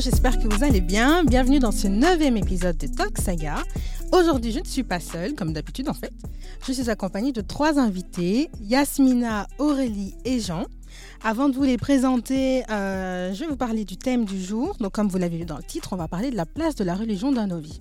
j'espère que vous allez bien. Bienvenue dans ce neuvième épisode de Talk Saga. Aujourd'hui, je ne suis pas seule, comme d'habitude en fait. Je suis accompagnée de trois invités, Yasmina, Aurélie et Jean. Avant de vous les présenter, euh, je vais vous parler du thème du jour. Donc, comme vous l'avez vu dans le titre, on va parler de la place de la religion dans nos vies.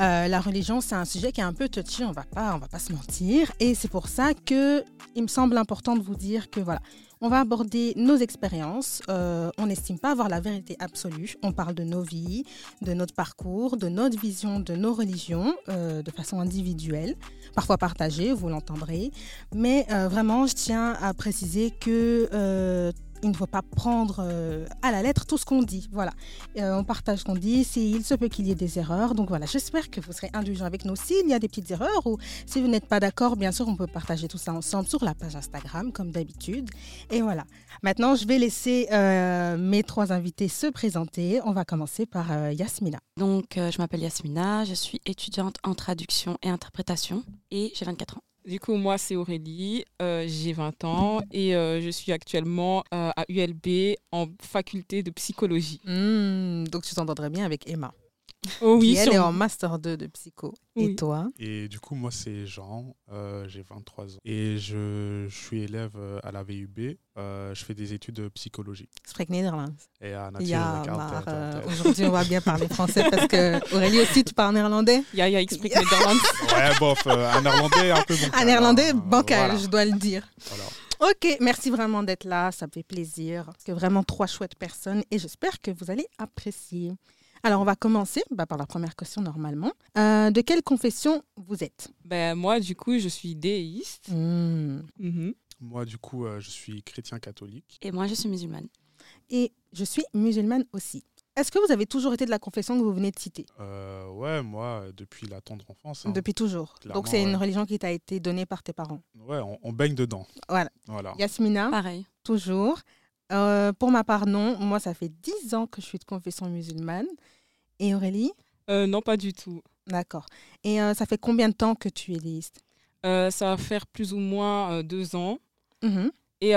Euh, la religion, c'est un sujet qui est un peu touchy, on va pas, on va pas se mentir, et c'est pour ça que il me semble important de vous dire que voilà, on va aborder nos expériences. Euh, on n'estime pas avoir la vérité absolue. On parle de nos vies, de notre parcours, de notre vision de nos religions euh, de façon individuelle, parfois partagée, vous l'entendrez. Mais euh, vraiment, je tiens à préciser que il ne faut pas prendre euh, à la lettre tout ce qu'on dit. Voilà, euh, on partage ce qu'on dit. il se peut qu'il y ait des erreurs. Donc voilà, j'espère que vous serez indulgents avec nous s'il y a des petites erreurs ou si vous n'êtes pas d'accord, bien sûr, on peut partager tout ça ensemble sur la page Instagram comme d'habitude. Et voilà. Maintenant, je vais laisser euh, mes trois invités se présenter. On va commencer par Yasmina. Donc, je m'appelle Yasmina, je suis étudiante en traduction et interprétation et j'ai 24 ans. Du coup, moi, c'est Aurélie, euh, j'ai 20 ans et euh, je suis actuellement euh, à ULB en faculté de psychologie. Hmm, donc, tu t'entendrais bien avec Emma. Oh oui, elle est en master 2 de psycho. Et toi Et du coup, moi, c'est Jean, j'ai 23 ans. Et je, je, suis élève à la VUB. je fais des études de psychologie. Spreek Nederlands. Et à ja, maar aujourd'hui, on va bien parler français parce que Aurélie aussi, tu parles néerlandais Ja, ja, ik spreek Nederlands. ouais, bof, un néerlandais un peu bancal. Un néerlandais bancal, je dois le dire. Voilà. Ok, merci vraiment d'être là, ça me fait plaisir. C'est vraiment trois chouettes personnes et j'espère que vous allez apprécier. Alors, on va commencer bah, par la première question normalement. Euh, de quelle confession vous êtes? Ben, Moi, du coup, je suis déiste. Hmm. Mhm. Moi, du coup, euh, je suis chrétien catholique. Et moi, je suis musulmane. Et je suis musulmane aussi. Est-ce que vous avez toujours été de la confession que vous venez de citer? Euh, Ouais, moi, depuis la tendre enfance. Hein. Depuis toujours. Donc, c'est une religion qui t'a été donnée par tes parents Ouais, on, baigne dedans. Voilà. voilà. Yasmina? Pareil. Toujours. Euh, pour ma part, non. Moi, ça fait 10 ans que je suis de confession musulmane. Et Aurélie? Euh, Non, pas du tout. D'accord. Et euh, ça fait combien de temps que tu es déiste Ça va faire plus ou moins deux ans. Mmh et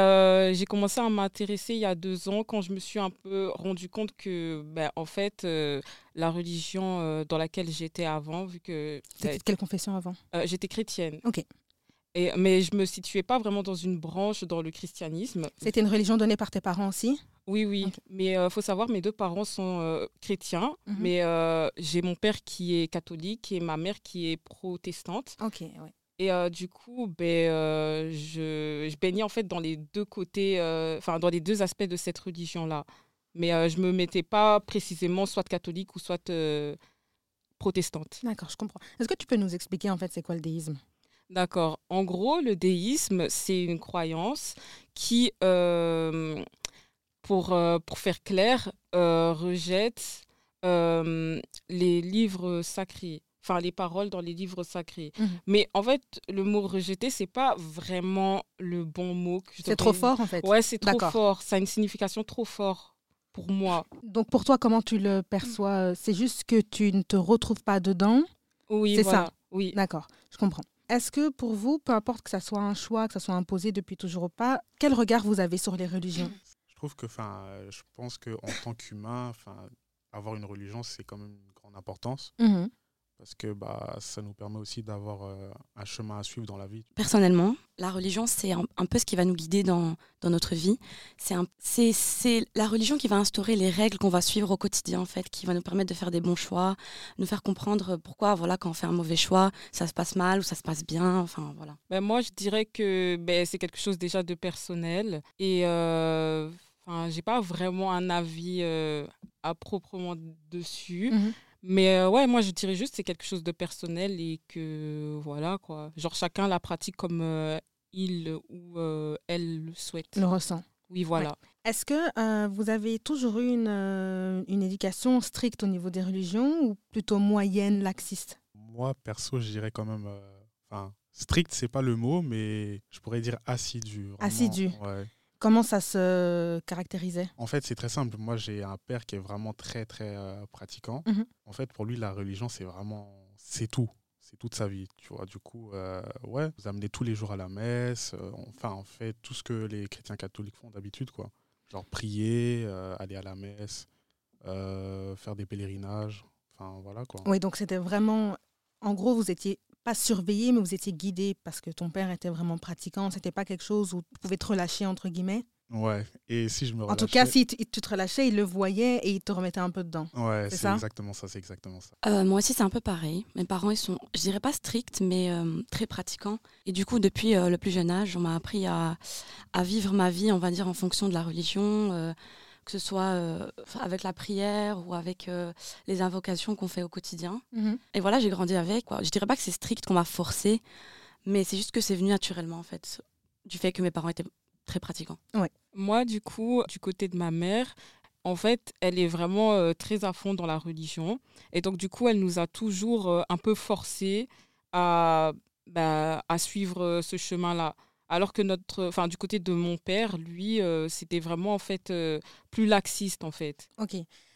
j'ai commencé à m'intéresser il y a deux ans quand je me suis un peu rendu compte que, ben, en fait, la religion dans laquelle j'étais avant, vu que. C'était quelle confession avant? J'étais chrétienne. Ok. Et, mais je me situais pas vraiment dans une branche dans le christianisme. C'était une religion donnée par tes parents aussi? Oui, oui. Mais il faut savoir, mes deux parents sont chrétiens, mhm. mais j'ai mon père qui est catholique et ma mère qui est protestante. Ok, ouais. Et du coup, ben, je, je, baignais en fait dans les deux côtés, enfin dans les deux aspects de cette religion-là. Mais je ne me mettais pas précisément soit catholique ou soit protestante. D'accord, je comprends. Est-ce que tu peux nous expliquer en fait c'est quoi le déisme? D'accord. En gros, le déisme, c'est une croyance qui, pour, pour faire clair, rejette les livres sacrés enfin les paroles dans les livres sacrés. Mmh. Mais en fait, le mot rejeter, c'est pas vraiment le bon mot. C'est trop fort en fait. Ouais, c'est trop fort. Ça a une signification trop forte pour moi. Donc pour toi, comment tu le perçois? C'est juste que tu ne te retrouves pas dedans? Oui, c'est voilà. ça. Oui. D'accord, je comprends. Est-ce que pour vous, peu importe que ça soit un choix, que ça soit imposé depuis toujours ou pas, quel regard vous avez sur les religions? Je trouve que, enfin, je pense que en tant qu'humain, enfin, avoir une religion, c'est quand même une grande importance. Mmh parce que bah, ça nous permet aussi d'avoir euh, un chemin à suivre dans la vie. Personnellement, la religion, c'est un, peu ce qui va nous guider dans, dans notre vie. C'est la religion qui va instaurer les règles qu'on va suivre au quotidien, en fait, qui va nous permettre de faire des bons choix, nous faire comprendre pourquoi, voilà, quand on fait un mauvais choix, ça se passe mal ou ça se passe bien. Enfin, voilà. Ben moi, je dirais que ben, c'est quelque chose déjà de personnel. Et euh, enfin, j'ai pas vraiment un avis euh, à proprement dessus. Mmh mais euh, ouais, moi je dirais juste c'est quelque chose de personnel et que voilà quoi. Genre chacun la pratique comme euh, il ou euh, elle le souhaite. Le ressent. Oui, voilà. Est-ce que vous avez toujours eu une, une éducation stricte au niveau des religions ou plutôt moyenne, laxiste? Moi, perso, je dirais quand même. Enfin, strict, c'est pas le mot, mais je pourrais dire assidu. Assidu. Ouais. Comment ça se caractérisait? En fait, c'est très simple. Moi, j'ai un père qui est vraiment très, très euh, pratiquant. Mhm. En fait, pour lui, la religion, c'est vraiment. C'est tout. C'est toute sa vie. Tu vois, du coup, euh, ouais, vous amenez tous les jours à la messe. Euh, enfin, on fait tout ce que les chrétiens catholiques font d'habitude, quoi. Genre prier, aller à la messe. euh, faire des pèlerinages. Enfin, voilà quoi. Oui, donc c'était vraiment. En gros, vous étiez pas surveillé, mais vous étiez guidé parce que ton père était vraiment pratiquant. C'était pas quelque chose où tu pouvais te relâcher, entre guillemets? Ouais, et si je me En tout cas, si tu tu te relâchais, il le voyait et il te remettait un peu dedans. Ouais, c'est c'est ça? exactement ça, c'est exactement ça. Euh, moi aussi, c'est un peu pareil. Mes parents, ils sont, je dirais pas stricts, mais euh, très pratiquants. Et du coup, depuis euh, le plus jeune âge, on m'a appris à, à vivre ma vie, on va dire, en fonction de la religion, euh, que ce soit euh, avec la prière ou avec euh, les invocations qu'on fait au quotidien. Et voilà, j'ai grandi avec. Quoi. Je dirais pas que c'est strict, qu'on m'a forcé, mais c'est juste que c'est venu naturellement, en fait, du fait que mes parents étaient très pratiquants. Moi, du coup, du côté de ma mère, en fait, elle est vraiment euh, très à fond dans la religion. Et donc, du coup, elle nous a toujours euh, un peu forcés à, bah, à suivre euh, ce chemin-là. Alors que notre, enfin, du côté de mon père, lui, euh, c'était vraiment en fait euh, plus laxiste en fait. Ok.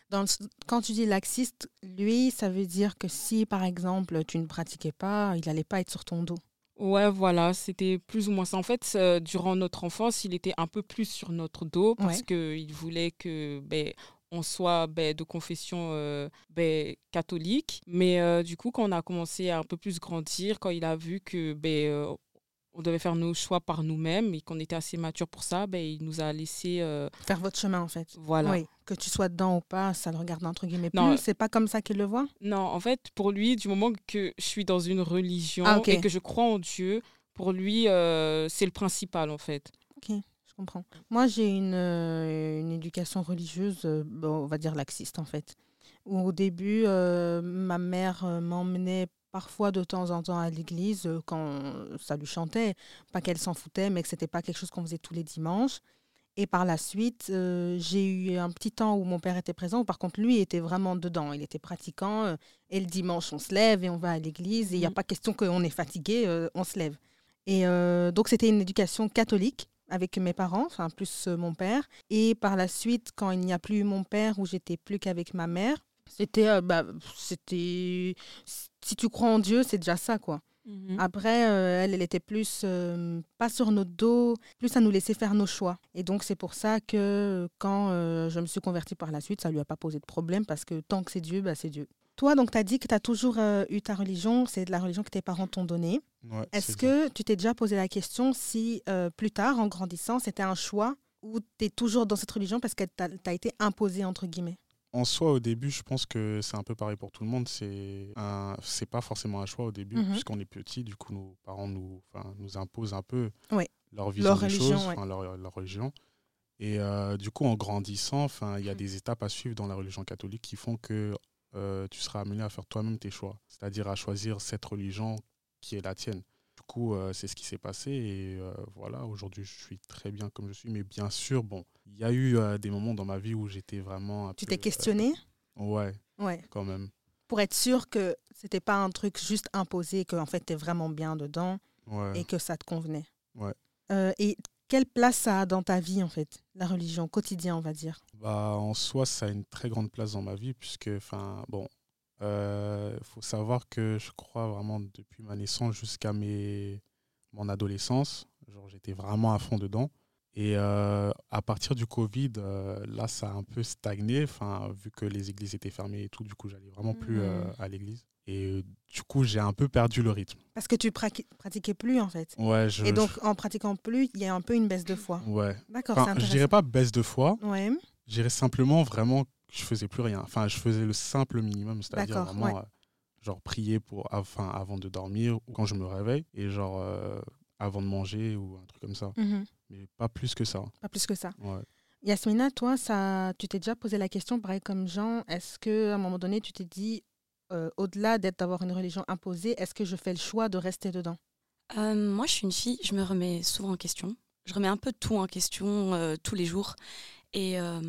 Dans le- quand tu dis laxiste, lui, ça veut dire que si, par exemple, tu ne pratiquais pas, il n'allait pas être sur ton dos. Ouais, voilà, c'était plus ou moins ça. En fait, euh, durant notre enfance, il était un peu plus sur notre dos parce Ouais. qu'il voulait que ben, on soit ben, de confession euh, ben, catholique. Mais euh, du coup, quand on a commencé à un peu plus grandir, quand il a vu que ben, euh, on devait faire nos choix par nous-mêmes et qu'on était assez mature pour ça, ben, il nous a laissé. euh, Faire votre chemin, en fait. voilà. Oui. Que tu sois dedans ou pas, ça le regarde entre guillemets Non. plus. C'est pas comme ça qu'il le voit? Non, en fait, pour lui, du moment que je suis dans une religion Ah, et que je crois en Dieu, pour lui, euh, c'est le principal en fait. Ok, je comprends. Moi, j'ai une, euh, une éducation religieuse, euh, bon, on va dire laxiste en fait. Où au début, euh, ma mère euh, m'emmenait parfois de temps en temps à l'église euh, quand ça lui chantait. Pas qu'elle s'en foutait, mais que c'était pas quelque chose qu'on faisait tous les dimanches. Et par la suite, euh, j'ai eu un petit temps où mon père était présent. où Par contre, lui était vraiment dedans. Il était pratiquant. euh, et le dimanche, on se lève et on va à l'église. Et il n'y a Mhm. pas question qu'on est fatigué, euh, on se lève. Et donc, c'était une éducation catholique avec mes parents, enfin plus mon père. Et par la suite, quand il n'y a plus eu mon père, où j'étais plus qu'avec ma mère, c'était, bah, c'était, si tu crois en Dieu, c'est déjà ça, quoi. Après, euh, elle, elle était plus, euh, pas sur notre dos, plus à nous laisser faire nos choix. Et donc, c'est pour ça que quand euh, je me suis convertie par la suite, ça lui a pas posé de problème parce que tant que c'est Dieu, bah, c'est Dieu. Toi, donc, tu as dit que tu as toujours euh, eu ta religion, c'est de la religion que tes parents t'ont donnée. Ouais, Est-ce que tu t'es déjà posé la question si euh, plus tard, en grandissant, c'était un choix ou tu es toujours dans cette religion parce qu'elle t'a t'a été imposée, entre guillemets? En soi, au début, je pense que c'est un peu pareil pour tout le monde. C'est un, c'est pas forcément un choix au début, Mhm. puisqu'on est petit. Du coup, nos parents nous, enfin, nous imposent un peu leur vision Leur des religion, choses, ouais. leur, leur religion. Et euh, du coup, en grandissant, enfin, il y a Mhm. des étapes à suivre dans la religion catholique qui font que euh, tu seras amené à faire toi-même tes choix, c'est-à-dire à choisir cette religion qui est la tienne. Coup, euh, c'est ce qui s'est passé et euh, voilà, aujourd'hui, je suis très bien comme je suis. Mais bien sûr, bon, il y a eu euh, des moments dans ma vie où j'étais vraiment un Tu t'es questionné? Ouais, Ouais. quand même. Pour être sûr que c'était pas un truc juste imposé, que en fait, tu es vraiment bien dedans Ouais. et que ça te convenait. Ouais. Et quelle place ça a dans ta vie, en fait, la religion, au quotidien, on va dire? Bah, en soi, ça a une très grande place dans ma vie, puisque, enfin, bon, il faut savoir que je crois vraiment depuis ma naissance jusqu'à mes... mon adolescence, genre j'étais vraiment à fond dedans. Et euh, à partir du Covid, euh, là, ça a un peu stagné, enfin, vu que les églises étaient fermées et tout, du coup, j'allais vraiment plus euh, Mhm. à l'église. Et euh, du coup, j'ai un peu perdu le rythme. Parce que tu prati- pratiquais plus, en fait. Ouais, je, Et donc, en pratiquant plus, il y a un peu une baisse de foi. je- ouais. D'accord, Enfin, je dirais pas baisse de foi, Ouais. Je dirais simplement vraiment je faisais plus rien. Enfin, je faisais le simple minimum, c'est-à-dire vraiment ouais. euh, genre prier pour enfin avant de dormir ou quand je me réveille et genre euh, avant de manger ou un truc comme ça. Mhm. Mais pas plus que ça. Pas plus que ça. Ouais. Yasmina, toi, ça, tu t'es déjà posé la question, pareil comme Jean, est-ce que à un moment donné, tu t'es dit, euh, au-delà d'être d'avoir une religion imposée, est-ce que je fais le choix de rester dedans? Euh, moi, je suis une fille, je me remets souvent en question. Je remets un peu tout en question euh, tous les jours. Et euh,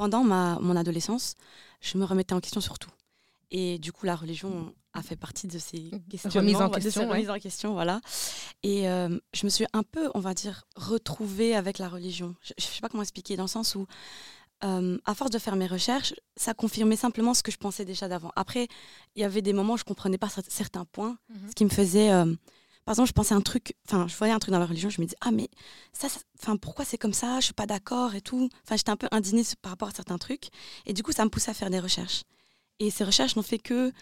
pendant ma, mon adolescence, je me remettais en question sur tout. Et du coup, la religion a fait partie de ces questionnements, Remise en question, ouais. remises en question, voilà. Et euh, je me suis un peu, on va dire, retrouvée avec la religion. Je ne sais pas comment expliquer, dans le sens où, euh, à force de faire mes recherches, ça confirmait simplement ce que je pensais déjà d'avant. Après, il y avait des moments où je comprenais pas cer- certains points, ce qui me faisait... euh, par exemple, je pensais un truc, enfin, je voyais un truc dans la religion, je me dis, ah, mais ça, enfin, pourquoi c'est comme ça? Je suis pas d'accord et tout. Enfin, j'étais un peu indignée par rapport à certains trucs. Et du coup, ça me poussait à faire des recherches. Et ces recherches n'ont fait que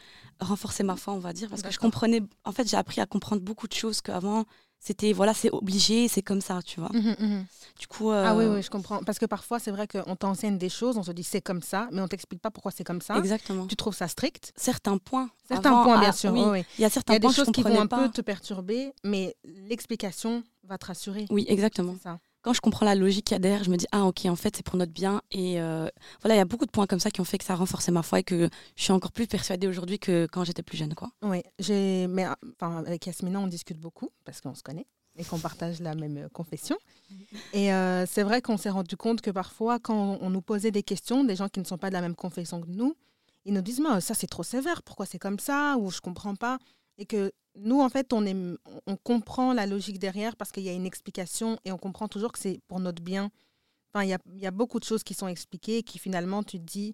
renforcer ma foi, on va dire, parce que je comprenais, en fait, j'ai appris à comprendre beaucoup de choses qu'avant, c'était voilà c'est obligé c'est comme ça tu vois Mhm, mhm. du coup Ah oui, euh, oui, je comprends. Parce que parfois, c'est vrai qu'on t'enseigne des choses, on se dit c'est comme ça, mais on t'explique pas pourquoi c'est comme ça. exactement Tu trouves ça strict? Certains points Certains avant, points, bien ah, sûr. oui. il y a Il certains y a des points choses qui vont un peu te perturber, mais l'explication va te rassurer. oui exactement ça. Je comprends la logique qu'il y a derrière je me dis ah ok en fait c'est pour notre bien et euh, voilà il y a beaucoup de points comme ça qui ont fait que ça a ma foi et que je suis encore plus persuadée aujourd'hui que quand j'étais plus jeune quoi Oui, mais ah, avec Yasmina, on discute beaucoup parce qu'on se connaît et qu'on partage la même euh, confession. Et euh, c'est vrai qu'on s'est rendu compte que parfois, quand on nous posait des questions, des gens qui ne sont pas de la même confession que nous, ils nous disent mais ça c'est trop sévère, pourquoi c'est comme ça ou je comprends pas. Et que nous, en fait, on, est, on comprend la logique derrière parce qu'il y a une explication et on comprend toujours que c'est pour notre bien. Enfin, il y a, il y a beaucoup de choses qui sont expliquées qui finalement tu te dis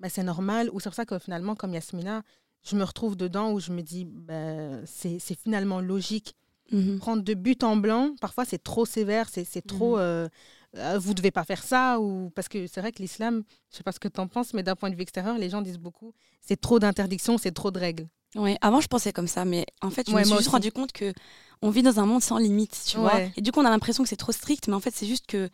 bah, c'est normal ou c'est pour ça que finalement, comme Yasmina, je me retrouve dedans où je me dis bah, c'est finalement logique Mhm. prendre de but en blanc, parfois c'est trop sévère, c'est trop. Mhm. euh, euh, vous devez pas faire ça ou parce que c'est vrai que l'islam, je sais pas ce que tu en penses, mais d'un point de vue extérieur, les gens disent beaucoup, c'est trop d'interdictions, c'est trop de règles. Ouais, avant je pensais comme ça, mais en fait je Ouais, me suis juste aussi. rendu compte que on vit dans un monde sans limite, tu vois. Et du coup on a l'impression que c'est trop strict, mais en fait c'est juste que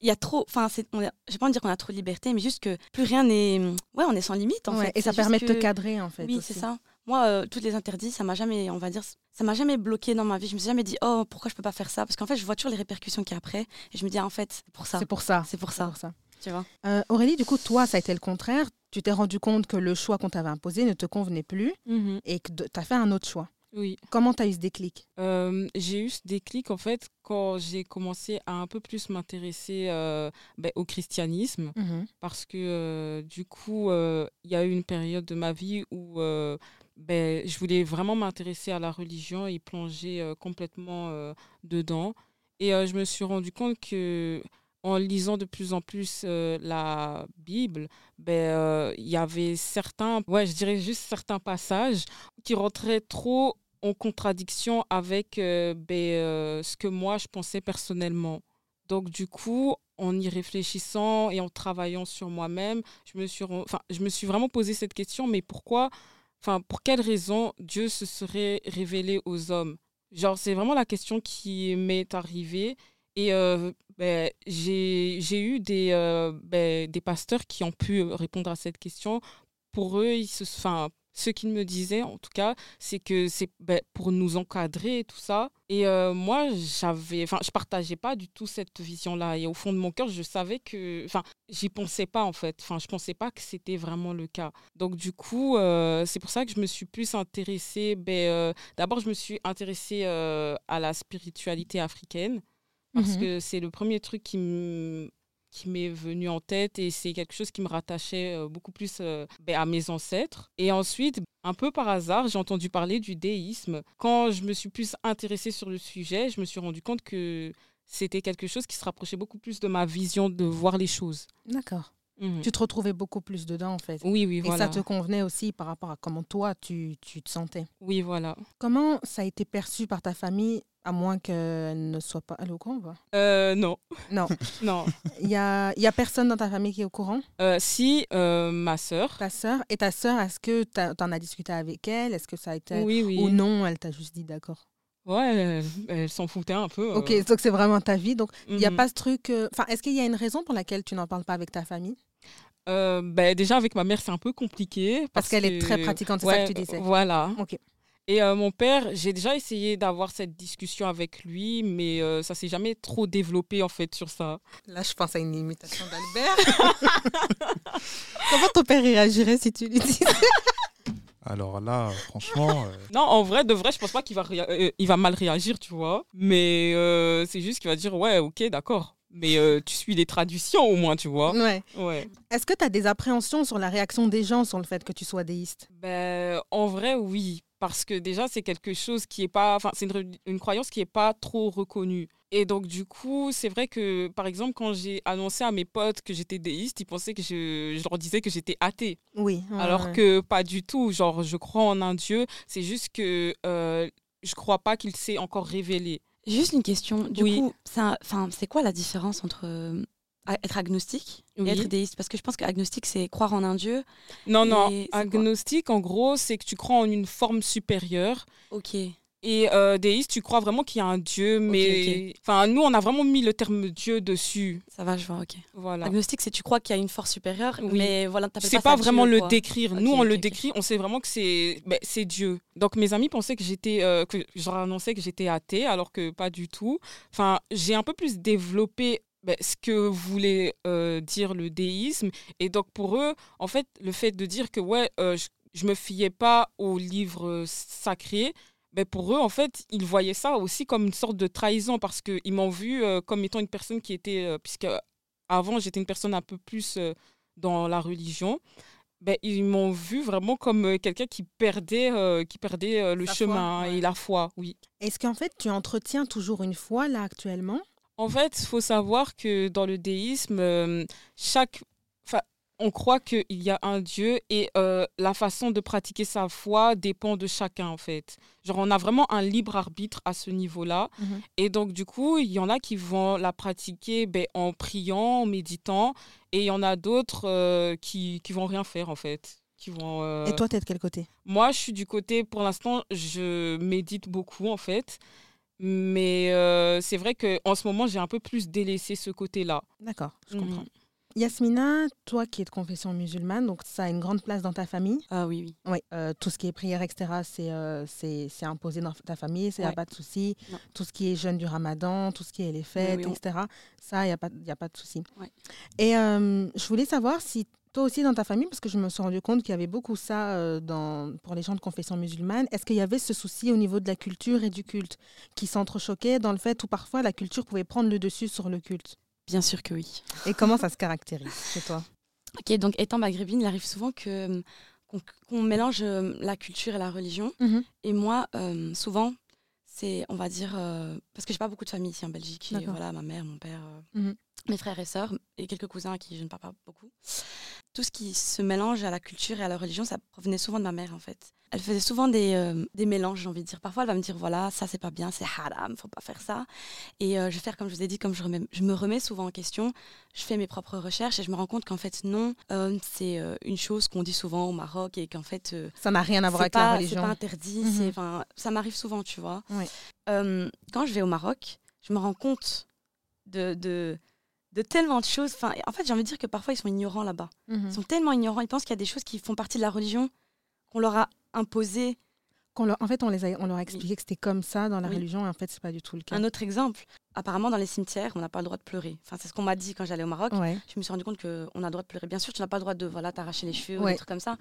il y a trop, enfin c'est, on a- j'ai pas envie de dire qu'on a trop de liberté, mais juste que plus rien n'est, ouais on est sans limite en Ouais, fait. et ça permet de te cadrer en fait. Oui, c'est ça. Moi, euh, toutes les interdits, ça m'a jamais, on va dire, ça m'a jamais bloqué dans ma vie. Je me suis jamais dit, oh, pourquoi je peux pas faire ça? Parce qu'en fait, je vois toujours les répercussions qu'il y a après. Et je me dis, ah, en fait, c'est pour ça. C'est pour ça. C'est pour C'est ça. pour ça. Tu vois Euh, Aurélie, du coup, toi, ça a été le contraire. Tu t'es rendu compte que le choix qu'on t'avait imposé ne te convenait plus Mhm. et que tu as fait un autre choix. Oui. Comment tu as eu ce déclic? Euh, j'ai eu ce déclic en fait quand j'ai commencé à un peu plus m'intéresser euh, ben, au christianisme parce que euh, du coup il y a eu une période de ma vie où ben, je voulais vraiment m'intéresser à la religion et plonger complètement dedans et je me suis rendu compte que en lisant de plus en plus euh, la Bible, ben, euh, il y avait certains, ouais, je dirais juste certains passages qui rentraient trop en contradiction avec euh, ben, euh, ce que moi je pensais personnellement. Donc du coup, en y réfléchissant et en travaillant sur moi-même, je me suis, enfin, je me suis vraiment posé cette question, mais pourquoi, enfin, pour quelle raison Dieu se serait révélé aux hommes? Genre, c'est vraiment la question qui m'est arrivée. Et euh, ben, j'ai eu des, euh, ben, des pasteurs qui ont pu répondre à cette question. Pour eux, ils ce qu'ils me disaient, en tout cas, c'est que c'est ben, pour nous encadrer et tout ça. Et euh, moi, j'avais, enfin, je partageais pas du tout cette vision-là. Et au fond de mon cœur, je savais que, enfin, j'y pensais pas en fait. Enfin, je pensais pas que c'était vraiment le cas. Donc du coup, euh, c'est pour ça que je me suis plus intéressée. Ben, d'abord, je me suis intéressée à la spiritualité africaine parce Mhm. que c'est le premier truc qui qui m'est venu en tête et c'est quelque chose qui me rattachait euh, beaucoup plus euh, ben, à mes ancêtres. Et ensuite, un peu par hasard, j'ai entendu parler du déisme. Quand je me suis plus intéressée sur le sujet, je me suis rendu compte que c'était quelque chose qui se rapprochait beaucoup plus de ma vision de voir les choses. D'accord. Mhm. Tu te retrouvais beaucoup plus dedans en fait. Oui, oui, Et voilà. ça te convenait aussi par rapport à comment toi tu, tu te sentais. Oui, voilà. Comment ça a été perçu par ta famille, à moins qu'elle ne soit pas... Elle est au courant ou pas? Euh, non, Non. non. Il y a, y a personne dans ta famille qui est au courant? Euh, si, euh, ma sœur. Ta sœur? Et ta sœur, est-ce que tu en as discuté avec elle? Est-ce que ça a été... Oui, oui. Ou non, elle t'a juste dit d'accord. Ouais, elle, elle s'en foutait un peu. euh. Ok, donc c'est vraiment ta vie. Donc il n'y a Mhm. pas ce truc... euh, Enfin, est-ce qu'il y a une raison pour laquelle tu n'en parles pas avec ta famille? Euh, ben, déjà, avec ma mère, c'est un peu compliqué. Parce qu'elle est très pratiquante, c'est ça Ouais, que tu disais. Voilà. Ok. Et euh, mon père, j'ai déjà essayé d'avoir cette discussion avec lui, mais euh, ça s'est jamais trop développé en fait sur ça. Là, je pense à une imitation d'Albert. Comment ton père réagirait si tu lui disais Alors là, franchement, euh, Non, en vrai, de vrai, je pense pas qu'il va, euh, il va mal réagir, tu vois. Mais euh, c'est juste qu'il va dire ouais, ok, d'accord. Mais euh, tu suis les traductions au moins, tu vois. Ouais. Ouais. Est-ce que tu as des appréhensions sur la réaction des gens sur le fait que tu sois déiste? Ben, en vrai, oui. Parce que déjà, c'est quelque chose qui est pas. Enfin, c'est une, croyance qui est pas trop reconnue. Et donc, du coup, c'est vrai que, par exemple, quand j'ai annoncé à mes potes que j'étais déiste, ils pensaient que je, je leur disais que j'étais athée. Oui. ouais, Alors ouais. que pas du tout. Genre, je crois en un Dieu. C'est juste que euh, je crois pas qu'il s'est encore révélé. Juste une question. Du Oui. coup, c'est un- enfin, c'est quoi la différence entre euh, être agnostique Oui. et être déiste Parce que je pense qu'agnostique, c'est croire en un Dieu. Non, non, agnostique, en gros, c'est que tu crois en une forme supérieure. Ok. Et euh, déiste, tu crois vraiment qu'il y a un Dieu, mais enfin nous, on a vraiment mis le terme Dieu dessus. Ça va, je vois, ok. Voilà. Agnostique, c'est tu crois qu'il y a une force supérieure, Oui. mais voilà, C'est ça pas Dieu, vraiment le décrire. Nous, on le décrit, on sait vraiment que c'est ben, c'est Dieu. Donc mes amis pensaient que j'étais, euh, que je leur annonçais que j'étais athée, alors que pas du tout. Enfin, j'ai un peu plus développé ben, ce que voulait euh, dire le déisme. Et donc pour eux, en fait, le fait de dire que ouais, euh, je, je me fiais pas aux livres sacrés. Ben pour eux, en fait, ils voyaient ça aussi comme une sorte de trahison parce qu'ils m'ont vu euh, comme étant une personne qui était, euh, puisque avant j'étais une personne un peu plus euh, dans la religion, ben, ils m'ont vu vraiment comme euh, quelqu'un qui perdait, euh, qui perdait euh, le foi, chemin ouais. et la foi, oui. Est-ce qu'en fait, tu entretiens toujours une foi là actuellement? En fait, il faut savoir que dans le déisme, euh, chaque, on croit qu'il y a un Dieu et euh, la façon de pratiquer sa foi dépend de chacun en fait. Genre, on a vraiment un libre arbitre à ce niveau-là. Mhm. Et donc, du coup, il y en a qui vont la pratiquer ben, en priant, en méditant, et il y en a d'autres euh, qui, qui vont rien faire en fait. Qui vont, euh, Et toi, t'es de quel côté? Moi, je suis du côté, pour l'instant, je médite beaucoup en fait. Mais euh, c'est vrai qu'en ce moment, j'ai un peu plus délaissé ce côté-là. D'accord, je Mhm. comprends. Yasmina, toi qui es de confession musulmane, donc ça a une grande place dans ta famille? Ah oui, oui. Oui, euh, tout ce qui est prière, etc., c'est euh, c'est c'est imposé dans ta famille, il n'y a Ouais. pas de souci. Tout ce qui est jeûne du ramadan, tout ce qui est les fêtes, oui, on- etc., ça, il n'y a, pas- y a pas de souci. Ouais. Et euh, je voulais savoir si toi aussi dans ta famille, parce que je me suis rendu compte qu'il y avait beaucoup ça euh, dans, pour les gens de confession musulmane, est-ce qu'il y avait ce souci au niveau de la culture et du culte qui s'entrechoquait dans le fait où parfois la culture pouvait prendre le dessus sur le culte? Bien sûr que oui. Et comment ça se caractérise chez toi? Ok, donc étant maghrébine, il arrive souvent que euh, qu'on mélange euh, la culture et la religion. Mhm. Et moi, euh, souvent, c'est, on va dire, euh, parce que j'ai pas beaucoup de famille ici en Belgique. Voilà, ma mère, mon père, euh, Mhm. mes frères et sœurs et quelques cousins à qui je ne parle pas beaucoup. Tout ce qui se mélange à la culture et à la religion, ça provenait souvent de ma mère en fait. Elle faisait souvent des, euh, des mélanges, j'ai envie de dire. Parfois, elle va me dire voilà, ça c'est pas bien, c'est haram, faut pas faire ça. Et euh, je vais faire comme je vous ai dit, comme je, remets- je me remets souvent en question, je fais mes propres recherches et je me rends compte qu'en fait non, euh, c'est une chose qu'on dit souvent au Maroc et qu'en fait Ça n'a rien à voir c'est avec pas, la c'est religion. pas interdit. Mhm. c'est- ça m'arrive souvent, tu vois. Oui. Quand je vais au Maroc, je me rends compte de, de, de tellement de choses. Enfin, en fait, j'ai envie de dire que parfois, ils sont ignorants là-bas. Mhm. Ils sont tellement ignorants. Ils pensent qu'il y a des choses qui font partie de la religion qu'on leur a imposées. Qu'on leur- en fait, on, les a, on leur a expliqué que c'était comme ça dans la Oui. religion, et en fait, c'est pas du tout le cas. Un autre exemple, apparemment, dans les cimetières, on n'a pas le droit de pleurer. Enfin, c'est ce qu'on m'a dit quand j'allais au Maroc. Ouais. Je me suis rendu compte qu'on a le droit de pleurer. Bien sûr, tu n'as pas le droit de voilà, t'arracher les cheveux ou des trucs comme ça.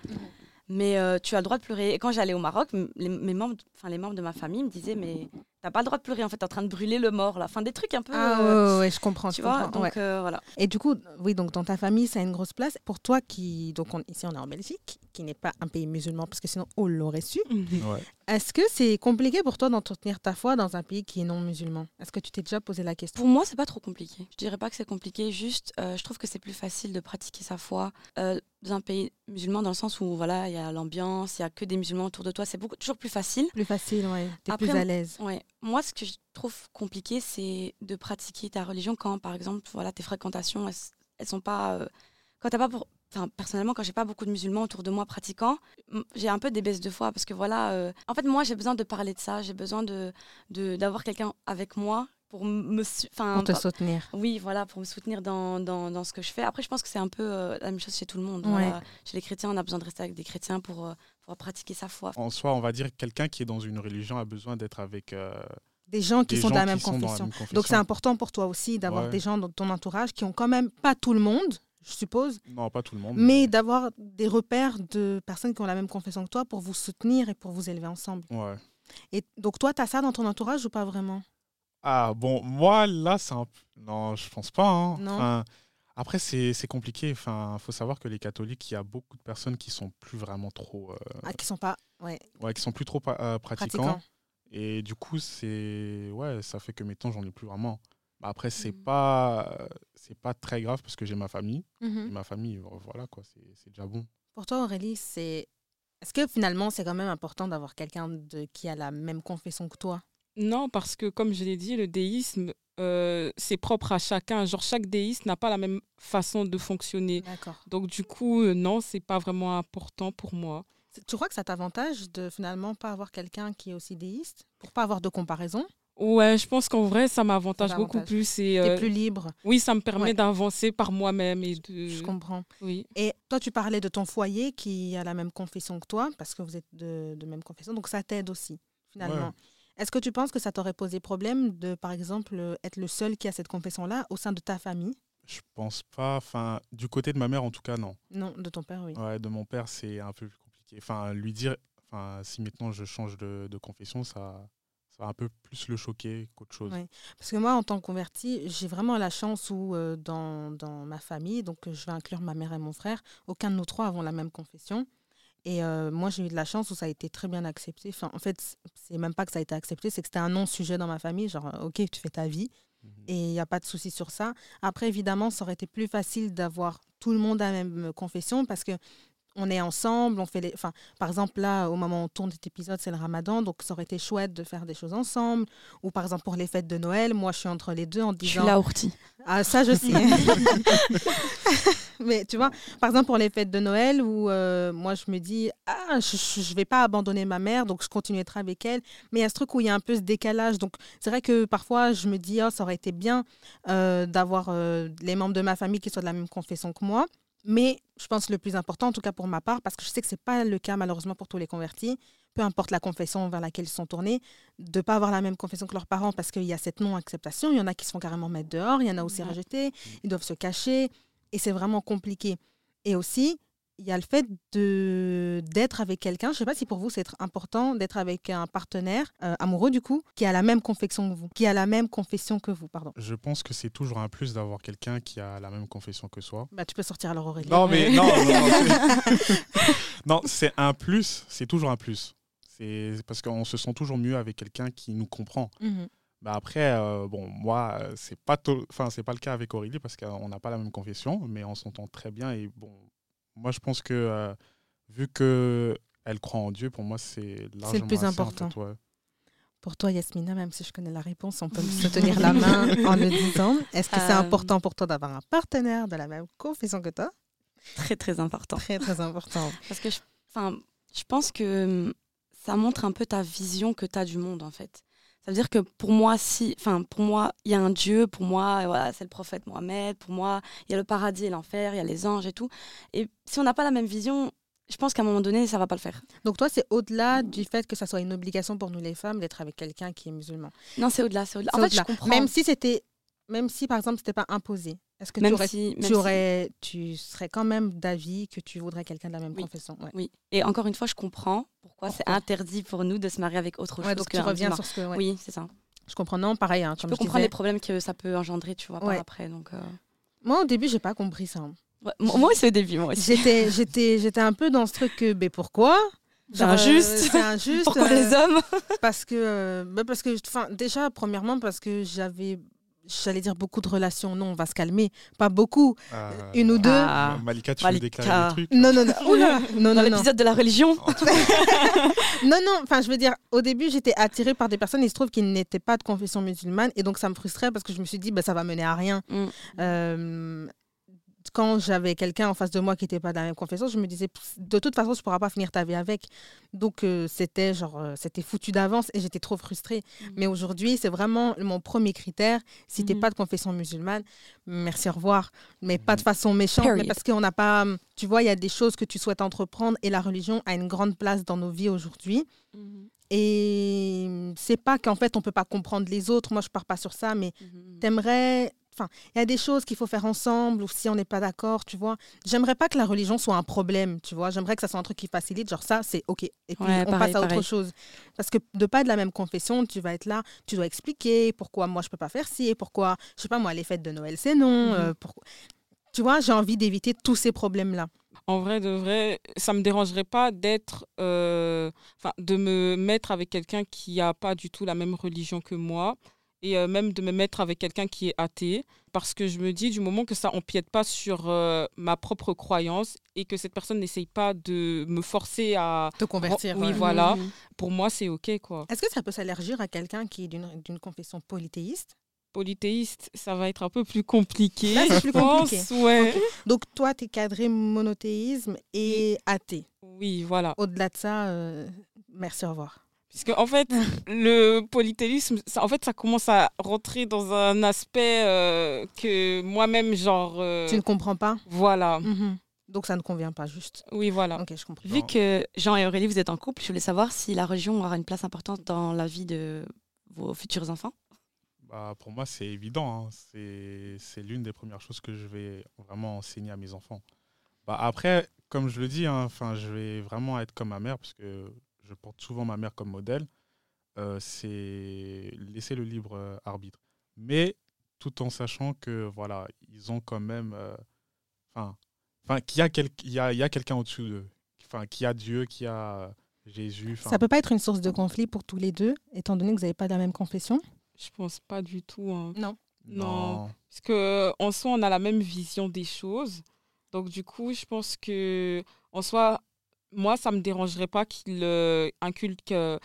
Mais euh, tu as le droit de pleurer. Et quand j'allais au Maroc, les, mes membres, enfin, les membres de ma famille me disaient Mais t'as pas le droit de pleurer, en fait, t'es en train de brûler le mort. Là. Enfin, des trucs un peu. Ah euh, ouais, je comprends. tu je vois, comprends, donc ouais. euh, voilà. Et du coup, oui, donc dans ta famille, ça a une grosse place. Pour toi, qui, donc on- ici on est en Belgique, qui n'est pas un pays musulman, parce que sinon on l'aurait su. Ouais. Est-ce que c'est compliqué pour toi d'entretenir ta foi dans un pays qui est non musulman? Est-ce que tu t'es déjà posé la question? Pour moi, c'est pas trop compliqué. Je dirais pas que c'est compliqué, juste euh, je trouve que c'est plus facile de pratiquer sa foi euh, un pays musulman, dans le sens où voilà, il y a l'ambiance, il y a que des musulmans autour de toi. C'est beaucoup toujours plus facile. Plus facile, ouais. T'es plus à l'aise. Ouais. Moi, ce que je trouve compliqué, c'est de pratiquer ta religion quand, par exemple, voilà, tes fréquentations, elles, elles sont pas. euh, quand t'as pas pour. Enfin, personnellement, quand j'ai pas beaucoup de musulmans autour de moi pratiquants, j'ai un peu des baisses de foi parce que voilà. euh, en fait, moi, j'ai besoin de parler de ça. J'ai besoin de- d'avoir quelqu'un avec moi pour me. Pour te bah, soutenir. oui, voilà, pour me soutenir dans, dans, dans ce que je fais. Après, je pense que c'est un peu euh, la même chose chez tout le monde. Ouais. Voilà. Chez les chrétiens, on a besoin de rester avec des chrétiens pour, euh, pour pratiquer sa foi. En soi, on va dire que quelqu'un qui est dans une religion a besoin d'être avec euh, Des gens qui des sont gens de la qui même sont dans la confession. même confession. Donc c'est important pour toi aussi d'avoir Ouais. des gens dans ton entourage qui ont quand même pas tout le monde, je suppose, Non, pas tout le monde. mais d'avoir des repères de personnes qui ont la même confession que toi pour vous soutenir et pour vous élever ensemble. Ouais. Et donc toi, tu as ça dans ton entourage ou pas vraiment? Ah, bon, moi, là, c'est un. Non, je pense pas. hein. Non. Enfin, après, c'est compliqué. Enfin, faut savoir que les catholiques, il y a beaucoup de personnes qui sont plus vraiment trop... euh, ah, Qui sont pas ouais, ouais, qui sont plus trop euh, pratiquants. Et du coup, c'est... Ouais, ça fait que maintenant, j'en ai plus vraiment. Bah, Après, c'est Mhm. pas... C'est pas très grave parce que j'ai ma famille. Mhm. Et ma famille, vo- voilà, quoi, c'est c'est déjà bon. Pour toi, Aurélie, c'est Est-ce que finalement, c'est quand même important d'avoir quelqu'un de- qui a la même confession que toi? Non, parce que comme je l'ai dit, le déisme, euh, c'est propre à chacun. Genre, chaque déiste n'a pas la même façon de fonctionner. D'accord. Donc, du coup, euh, non, c'est pas vraiment important pour moi. Tu crois que ça t'avantage de finalement pas avoir quelqu'un qui est aussi déiste? Pour pas avoir de comparaison? Ouais, je pense qu'en vrai, ça m'avantage beaucoup plus. Et, T'es euh, plus libre, Oui, ça me permet Ouais. d'avancer par moi-même et de. je comprends. Oui. Et toi, tu parlais de ton foyer qui a la même confession que toi, parce que vous êtes de, de même confession, donc ça t'aide aussi, finalement. Ouais. Est-ce que tu penses que ça t'aurait posé problème de, par exemple, euh, être le seul qui a cette confession-là au sein de ta famille? Je pense pas. Enfin, du côté de ma mère, en tout cas, non. Non, de ton père, oui. Ouais, de mon père, c'est un peu plus compliqué. Enfin, lui dire, enfin, si maintenant je change de, de confession, ça, ça va un peu plus le choquer qu'autre chose. Ouais. Parce que moi, en tant que convertie, j'ai vraiment la chance où, euh, dans, dans ma famille, donc je vais inclure ma mère et mon frère, aucun de nous trois avons la même confession. Et euh, moi, j'ai eu de la chance où ça a été très bien accepté. Enfin, en fait, c'est même pas que ça a été accepté, c'est que c'était un non-sujet dans ma famille. Genre, euh, ok, tu fais ta vie Mhm. et il n'y a pas de souci sur ça. Après, évidemment, ça aurait été plus facile d'avoir tout le monde à la même confession parce que on est ensemble, on fait les. Enfin, par exemple, là, au moment où on tourne cet épisode, c'est le ramadan, donc ça aurait été chouette de faire des choses ensemble. Ou par exemple, pour les fêtes de Noël, moi, je suis entre les deux en Je suis disant. là, Ourti. Ah, ça, je sais. Mais tu vois, par exemple, pour les fêtes de Noël, où euh, moi, je me dis, ah, je ne vais pas abandonner ma mère, donc je continue à être avec elle. Mais il y a ce truc où il y a un peu ce décalage. Donc, c'est vrai que parfois, je me dis, oh, ça aurait été bien euh, d'avoir euh, les membres de ma famille qui soient de la même confession que moi. Mais je pense que le plus important, en tout cas pour ma part, parce que je sais que ce n'est pas le cas malheureusement pour tous les convertis, peu importe la confession vers laquelle ils sont tournés, de ne pas avoir la même confession que leurs parents parce qu'il y a cette non-acceptation. Il y en a qui se font carrément mettre dehors, il y en a aussi rejetés, ils doivent se cacher et c'est vraiment compliqué. Et aussi, il y a le fait de d'être avec quelqu'un. Je ne sais pas si pour vous c'est important d'être avec un partenaire euh, amoureux du coup qui a la même confession que vous, qui a la même confession que vous, pardon. Je pense que c'est toujours un plus d'avoir quelqu'un qui a la même confession que soi. Bah, tu peux sortir alors Aurélie. Non, mais non, non, c'est- un plus. C'est toujours un plus. C'est parce qu'on se sent toujours mieux avec quelqu'un qui nous comprend. Mhm. Bah après, euh, bon, moi, euh, c'est pas, to- enfin, c'est pas le cas avec Aurélie parce qu'on n'a pas la même confession, mais on s'entend très bien. Et bon, moi, je pense que euh, vu que elle croit en Dieu, pour moi, c'est largement plus important. fait, ouais. Pour toi, Yasmina, même si je connais la réponse, on peut se tenir la main en le disant. Est-ce que c'est Euh, important pour toi d'avoir un partenaire de la même confession que toi? Très, très important. Très, très important. Parce que je pense que hum, ça montre un peu ta vision que tu as du monde, en fait. Ça veut dire que pour moi, si, enfin, pour moi, il y a un Dieu, pour moi, voilà, c'est le prophète Mohamed, pour moi, il y a le paradis et l'enfer, il y a les anges et tout. Et si on n'a pas la même vision, je pense qu'à un moment donné, ça va pas le faire. Donc toi, c'est au-delà du fait que ça soit une obligation pour nous les femmes d'être avec quelqu'un qui est musulman? Non, c'est au-delà, c'est au-delà. En fait, je comprends. Même si c'était, même si par exemple c'était pas imposé, est-ce que même tu aurais, si, même tu si- tu serais quand même d'avis que tu voudrais quelqu'un de la même Oui. confession ouais. Oui. Et encore une fois, je comprends pourquoi, c'est interdit pour nous de se marier avec autre Ouais, chose donc que tu reviens sur ce que. ouais. Oui, c'est ça. Je comprends. Non, pareil. Hein, Je comme peux comprendre disais. les problèmes que ça peut engendrer, tu vois, par après. Donc, euh, Moi, au début, j'ai pas compris ça. hein. Moi aussi, au début, moi aussi. J'étais, j'étais, j'étais un peu dans ce truc que, ben pourquoi? C'est euh, injuste. c'est injuste. Pourquoi euh, les hommes? Parce que, euh, bah, parce que, enfin, déjà, premièrement, parce que j'avais, j'allais dire beaucoup de relations. Non, on va se calmer. Pas beaucoup. Euh, Une ou deux. Ah. Malika, tu Malika. veux déclarer des trucs Non, non, non. Oula. Non, Dans non, non. l'épisode de la religion. Non, non. Enfin, je veux dire, au début, j'étais attirée par des personnes. Il se trouve qu'ils n'étaient pas de confession musulmane, et donc ça me frustrait parce que je me suis dit, bah, ça va mener à rien. Mm. Euh, quand j'avais quelqu'un en face de moi qui n'était pas de la même confession, je me disais, de toute façon, je ne pourras pas finir ta vie avec. Donc, euh, c'était genre, euh, c'était foutu d'avance et j'étais trop frustrée. Mhm. Mais aujourd'hui, c'est vraiment mon premier critère. Si tu n'es Mhm. pas de confession musulmane, merci, au revoir. Mais pas de Mhm. façon méchante, mais parce qu'on n'a pas. Tu vois, il y a des choses que tu souhaites entreprendre et la religion a une grande place dans nos vies aujourd'hui. Et c'est pas qu'en fait, on peut pas comprendre les autres. Moi, je pars pas sur ça, mais t'aimerais. Enfin, il y a des choses qu'il faut faire ensemble, ou si on n'est pas d'accord, tu vois. J'aimerais pas que la religion soit un problème, tu vois. J'aimerais que ça soit un truc qui facilite, genre ça, c'est OK. Et puis, Ouais, on pareil, passe à autre chose. Parce que de pas être de la même confession, tu vas être là, tu dois expliquer pourquoi moi, je peux pas faire ci, et pourquoi, je sais pas moi, les fêtes de Noël, c'est non. Mhm. euh. Tu vois, j'ai envie d'éviter tous ces problèmes-là. En vrai, de vrai, ça me dérangerait pas d'être, euh, enfin, de me mettre avec quelqu'un qui a pas du tout la même religion que moi et euh, même de me mettre avec quelqu'un qui est athée, parce que je me dis, du moment que ça empiète pas sur euh, ma propre croyance et que cette personne n'essaye pas de me forcer à... Te convertir. Oui, ouais. voilà. Mhm. Pour moi, c'est OK, quoi. Est-ce que ça peut s'allergir à quelqu'un qui est d'une confession polythéiste? Polythéiste, ça va être un peu plus compliqué. Là, plus pense. compliqué. Ouais. Donc toi, tu es cadré monothéisme et athée. Oui, voilà. Au-delà de ça, euh, merci, au revoir. Puisque, en fait, le polythéisme, ça, en fait, ça commence à rentrer dans un aspect euh, que moi-même, genre. euh, Tu ne comprends pas Voilà. Mhm. Donc ça ne convient pas, juste. Oui, voilà. Ok, je comprends. Vu que Jean et Aurélie, vous êtes en couple, je voulais savoir si la religion aura une place importante dans la vie de vos futurs enfants. Bah, pour moi, c'est évident. hein. C'est c'est l'une des premières choses que je vais vraiment enseigner à mes enfants. Bah, après, comme je le dis, hein, enfin, je vais vraiment être comme ma mère, parce que je porte souvent ma mère comme modèle. Euh, c'est laisser le libre euh, arbitre. Mais tout en sachant que, voilà, ils ont quand même. euh, Enfin, enfin qu'il y a, quel- il y a, il y a quelqu'un au-dessus d'eux. Enfin, qu'il y a Dieu, qu'il y a euh, Jésus. enfin, Ça peut pas être une source de conflit pour tous les deux, étant donné que vous n'avez pas la même confession? Je pense pas du tout. hein. Non. Non. Parce que en soi, on a la même vision des choses. Donc, du coup, je pense que en soi, moi, ça me dérangerait pas qu'il euh, inculque euh,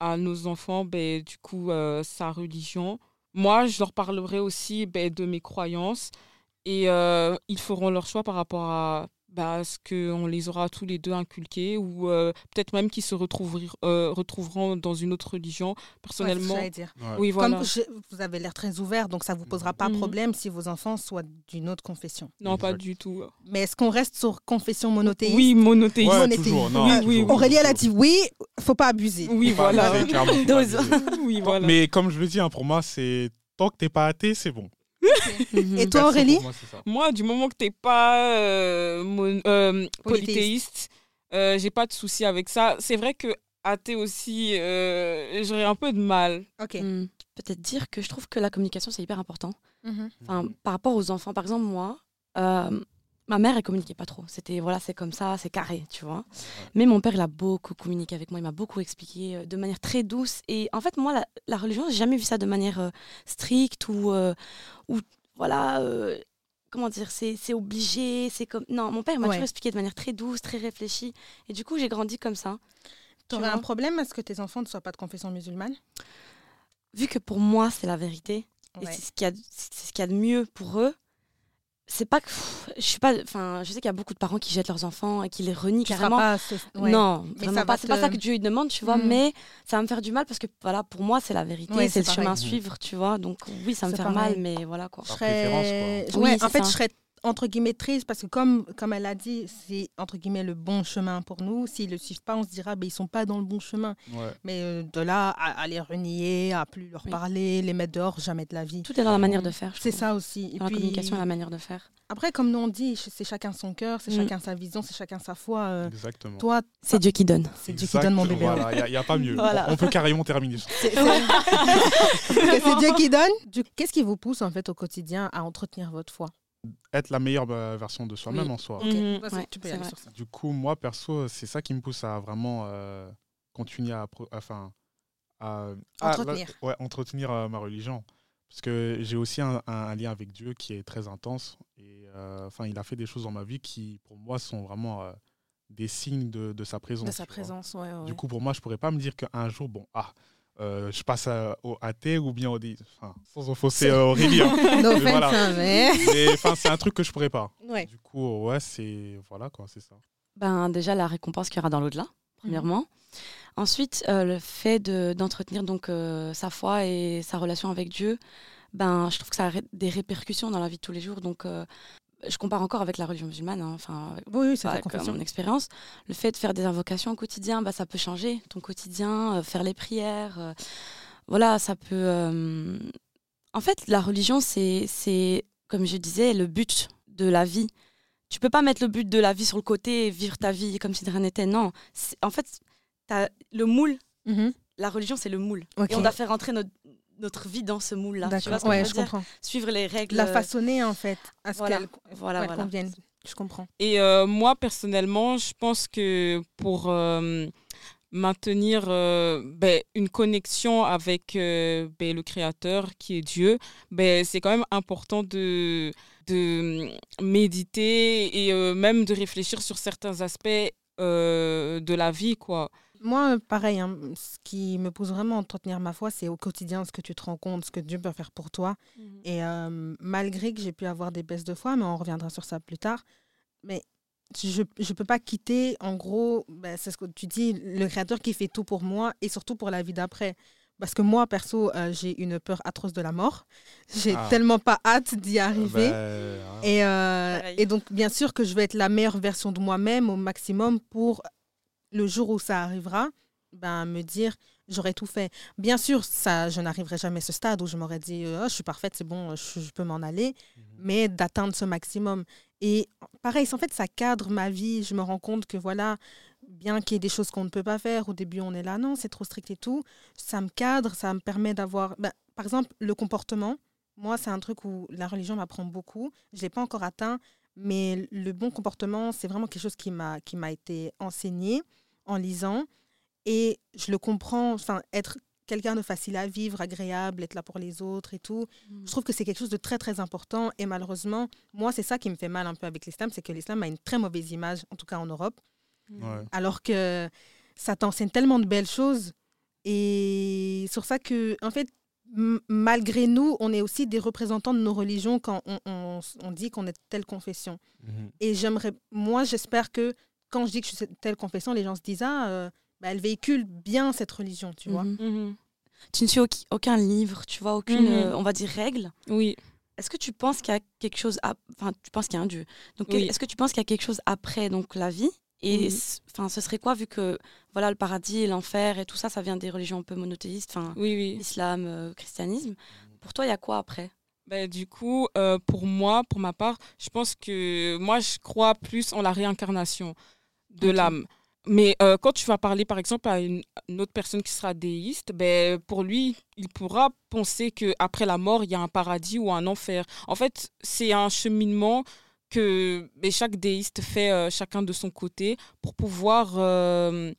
à nos enfants, ben, du coup, euh, sa religion. Moi, je leur parlerai aussi ben, de mes croyances et ils feront leur choix par rapport à bah, ce qu'on les aura tous les deux inculqués ou euh, peut-être même qu'ils se retrouveront, euh, retrouveront dans une autre religion. Ouais, c'est ce que Personnellement, j'allais dire. Ouais. oui, voilà. Comme je- vous avez l'air très ouvert, donc ça vous posera pas Mhm. problème si vos enfants soient d'une autre confession. Non, pas du tout. Mais est-ce qu'on reste sur confession monothéiste? Oui, monothéiste. Ouais, monothéiste. toujours, non, Oui, oui, toujours, Aurélie, elle a dit oui, faut pas abuser. Oui, Faut pas voilà. abuser, abuser. Oui, voilà. Mais comme je le dis, hein, pour moi, c'est tant que t'es pas athée, c'est bon. Et toi, Aurélie. Moi, du moment que t'es pas euh, mon- euh, polythéiste, euh, j'ai pas de souci avec ça. C'est vrai que athée aussi, euh, j'aurais un peu de mal. Ok. Hmm. Peut-être dire que je trouve que la communication, c'est hyper important. Mhm. Enfin, par rapport aux enfants, par exemple, moi, euh, ma mère, elle communiquait pas trop. C'était, voilà, c'est comme ça, c'est carré, tu vois. Mais mon père, il a beaucoup communiqué avec moi, il m'a beaucoup expliqué euh, de manière très douce. Et en fait, moi, la, la religion, j'ai jamais vu ça de manière euh, stricte ou, euh, ou voilà, euh, comment dire, c'est c'est obligé, c'est comme... Non, mon père il m'a Ouais. toujours expliqué de manière très douce, très réfléchie. Et du coup, j'ai grandi comme ça. T'aurais un vois. problème à ce que tes enfants ne soient pas de confession musulmane? Vu que pour moi, c'est la vérité, et c'est ce qu'il y a de- c'est ce qu'il y a de mieux pour eux. C'est pas que je suis pas enfin je sais qu'il y a beaucoup de parents qui jettent leurs enfants et qui les renient Tu carrément. pas ce- ouais. Non, Mais vraiment pas. C'est pas ça que Dieu il demande, tu vois, Mhm. mais ça va me faire du mal parce que voilà, pour moi, c'est la vérité, Ouais, c'est le chemin à pareil. suivre, tu vois. Donc oui, ça me fait pareil. mal, mais voilà quoi. Je Par serais... préférence, quoi. Ouais, Oui, en fait, ça. je serais entre guillemets triste parce que comme, comme elle a dit, c'est entre guillemets le bon chemin pour nous. S'ils ne le suivent pas, on se dira, ben, ils sont pas dans le bon chemin. Ouais. Mais euh, de là à, à les renier, à plus leur Oui. parler, les mettre dehors, jamais de la vie. Tout est dans la manière de faire. C'est ça aussi. Et Dans la communication et la manière de faire. Après, comme nous on dit, c'est chacun son cœur, c'est Mm. chacun sa vision, c'est chacun sa foi. euh, Exactement. toi, C'est Dieu qui donne. c'est Dieu qui donne mon bébé. Voilà, il n'y a, pas mieux. Voilà. On, on peut carrément terminer. C'est Dieu qui donne. Qu'est-ce qui vous pousse en fait au quotidien à entretenir votre foi? Être la meilleure euh, version de soi-même Oui. en soi. Ok, vas-y, Ouais, tu peux y c'est aller vrai. sur ça. Du coup, moi, perso, c'est ça qui me pousse à vraiment euh, continuer à, enfin, à, à- Entretenir. là, ouais, entretenir euh, ma religion. Parce que j'ai aussi un, un- un lien avec Dieu qui est très intense. Et euh, enfin, il a fait des choses dans ma vie qui, pour moi, sont vraiment euh, des signes de, de sa présence. De sa présence, ouais. ouais. Du coup, pour moi, je pourrais pas me dire qu'un jour, bon, ah, euh, je passe à- au athée ou bien au dé... Enfin, sans offenser euh, Aurélie. hein. No voilà. hein, mais... C'est un truc que je pourrais pas. Ouais. Du coup, ouais, c'est voilà quoi, c'est ça. Ben, déjà, la récompense qu'il y aura dans l'au-delà, premièrement. Ensuite, euh, le fait de- d'entretenir donc euh, sa foi et sa relation avec Dieu, ben, je trouve que ça a des répercussions dans la vie de tous les jours. Donc, euh, je compare encore avec la religion musulmane, hein, enfin, avec- Oui, oui, avec mon expérience. Le fait de faire des invocations au quotidien, bah, ça peut changer ton quotidien, euh, faire les prières. euh, voilà, ça peut. euh, En fait, la religion, c'est, comme je disais, le but de la vie. Tu peux pas mettre le but de la vie sur le côté et vivre ta vie comme si de rien n'était. Non. En fait, le moule. Mhm. La religion, c'est le moule. Ok. Et on doit faire rentrer notre, notre vie dans ce moule-là. D'accord, ouais, je je veux dire? comprends. Suivre les règles. La euh, façonner en fait, à ce voilà, qu'elle voilà, ouais, voilà. convienne. Je comprends. Et euh, moi, personnellement, je pense que pour, euh, maintenir euh, ben, une connexion avec euh, ben, le Créateur qui est Dieu, ben, c'est quand même important de, de méditer et euh, même de réfléchir sur certains aspects euh, de la vie. quoi. Moi, pareil, hein, ce qui me pousse vraiment à entretenir ma foi, c'est au quotidien ce que tu te rends compte, ce que Dieu peut faire pour toi. Et euh, malgré que j'ai pu avoir des baisses de foi, mais on reviendra sur ça plus tard, mais je ne peux pas quitter, en gros, ben, c'est ce que tu dis, le Créateur qui fait tout pour moi et surtout pour la vie d'après. Parce que moi, perso, euh, j'ai une peur atroce de la mort. J'ai Ah. tellement pas hâte d'y arriver. Ben, hein. Et, euh, et donc, bien sûr que je vais être la meilleure version de moi-même au maximum pour le jour où ça arrivera, ben, me dire j'aurais tout fait. Bien sûr, ça, je n'arriverai jamais à ce stade où je m'aurais dit oh, je suis parfaite, c'est bon, je, je peux m'en aller, Mhm. mais d'atteindre ce maximum. Et pareil, en fait, ça cadre ma vie. Je me rends compte que voilà, bien qu'il y ait des choses qu'on ne peut pas faire, au début on est là, non, c'est trop strict et tout, ça me cadre, ça me permet d'avoir, ben, par exemple, le comportement. Moi, c'est un truc où la religion m'apprend beaucoup. Je ne l'ai pas encore atteint, mais le bon comportement, c'est vraiment quelque chose qui m'a qui m'a été enseigné en lisant. Et je le comprends, enfin, être quelqu'un de facile à vivre, agréable, être là pour les autres et tout. Je trouve que c'est quelque chose de très, très important. Et malheureusement, moi, c'est ça qui me fait mal un peu avec l'islam, c'est que l'islam a une très mauvaise image, en tout cas en Europe, Ouais. alors que ça t'enseigne tellement de belles choses. Et sur ça que, en fait, malgré nous, on est aussi des représentants de nos religions quand on, on- on dit qu'on est de telle confession. Mhm. Et j'aimerais, moi, j'espère que quand je dis que je suis telle confession, les gens se disent ah, euh, bah, elle véhicule bien cette religion, tu vois. Mhm. Mhm. Tu ne suis aucun, aucun livre, tu vois, aucune, Mhm. euh, on va dire, règle. Oui. Est-ce que tu penses qu'il y a quelque chose, enfin, tu penses qu'il y a un Dieu. Donc, Oui. est-ce que tu penses qu'il y a quelque chose après donc la vie? Et ce serait quoi vu que voilà le paradis et l'enfer et tout ça, ça vient des religions un peu monothéistes, enfin, Oui, oui. islam, euh, christianisme. Pour toi, il y a quoi après? Ben, du coup, euh, pour moi, pour ma part, je pense que moi, je crois plus en la réincarnation de l'âme. Mais euh, quand tu vas parler, par exemple, à une, une autre personne qui sera déiste, ben, pour lui, il pourra penser qu'après la mort, il y a un paradis ou un enfer. En fait, c'est un cheminement que ben, chaque déiste fait euh, chacun de son côté pour pouvoir euh,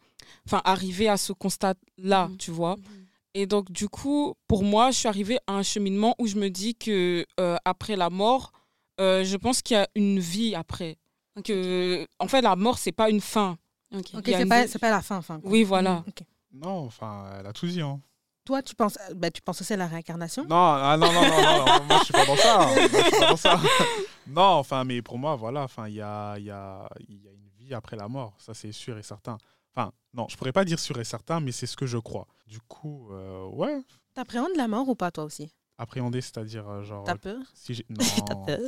arriver à ce constat-là, Mhm. tu vois. Et donc, du coup, pour moi, je suis arrivée à un cheminement où je me dis que euh, après la mort, je pense qu'il y a une vie après. Ok. Que, en fait, la mort, c'est pas une fin. Ok. Ok, Il y a c'est une pas, pas la fin, fin. quoi. Oui, voilà. Mm. Non, enfin, elle a tout dit. Hein. Toi, tu penses, euh, bah, tu penses aussi à la réincarnation? Non, ah, non, non, non, non, non, moi je suis pas dans ça. Moi, je suis pas dans ça. Non, enfin, mais pour moi, voilà, enfin, il y a, il y, a, il y a une vie après la mort, ça c'est sûr et certain. Enfin, non, je pourrais pas dire sûr et certain, mais c'est ce que je crois. Du coup, euh, ouais, T'appréhendes la mort ou pas, toi aussi? Appréhender, c'est-à-dire euh, genre. T'as peur? Si j'ai- T'as non. peur?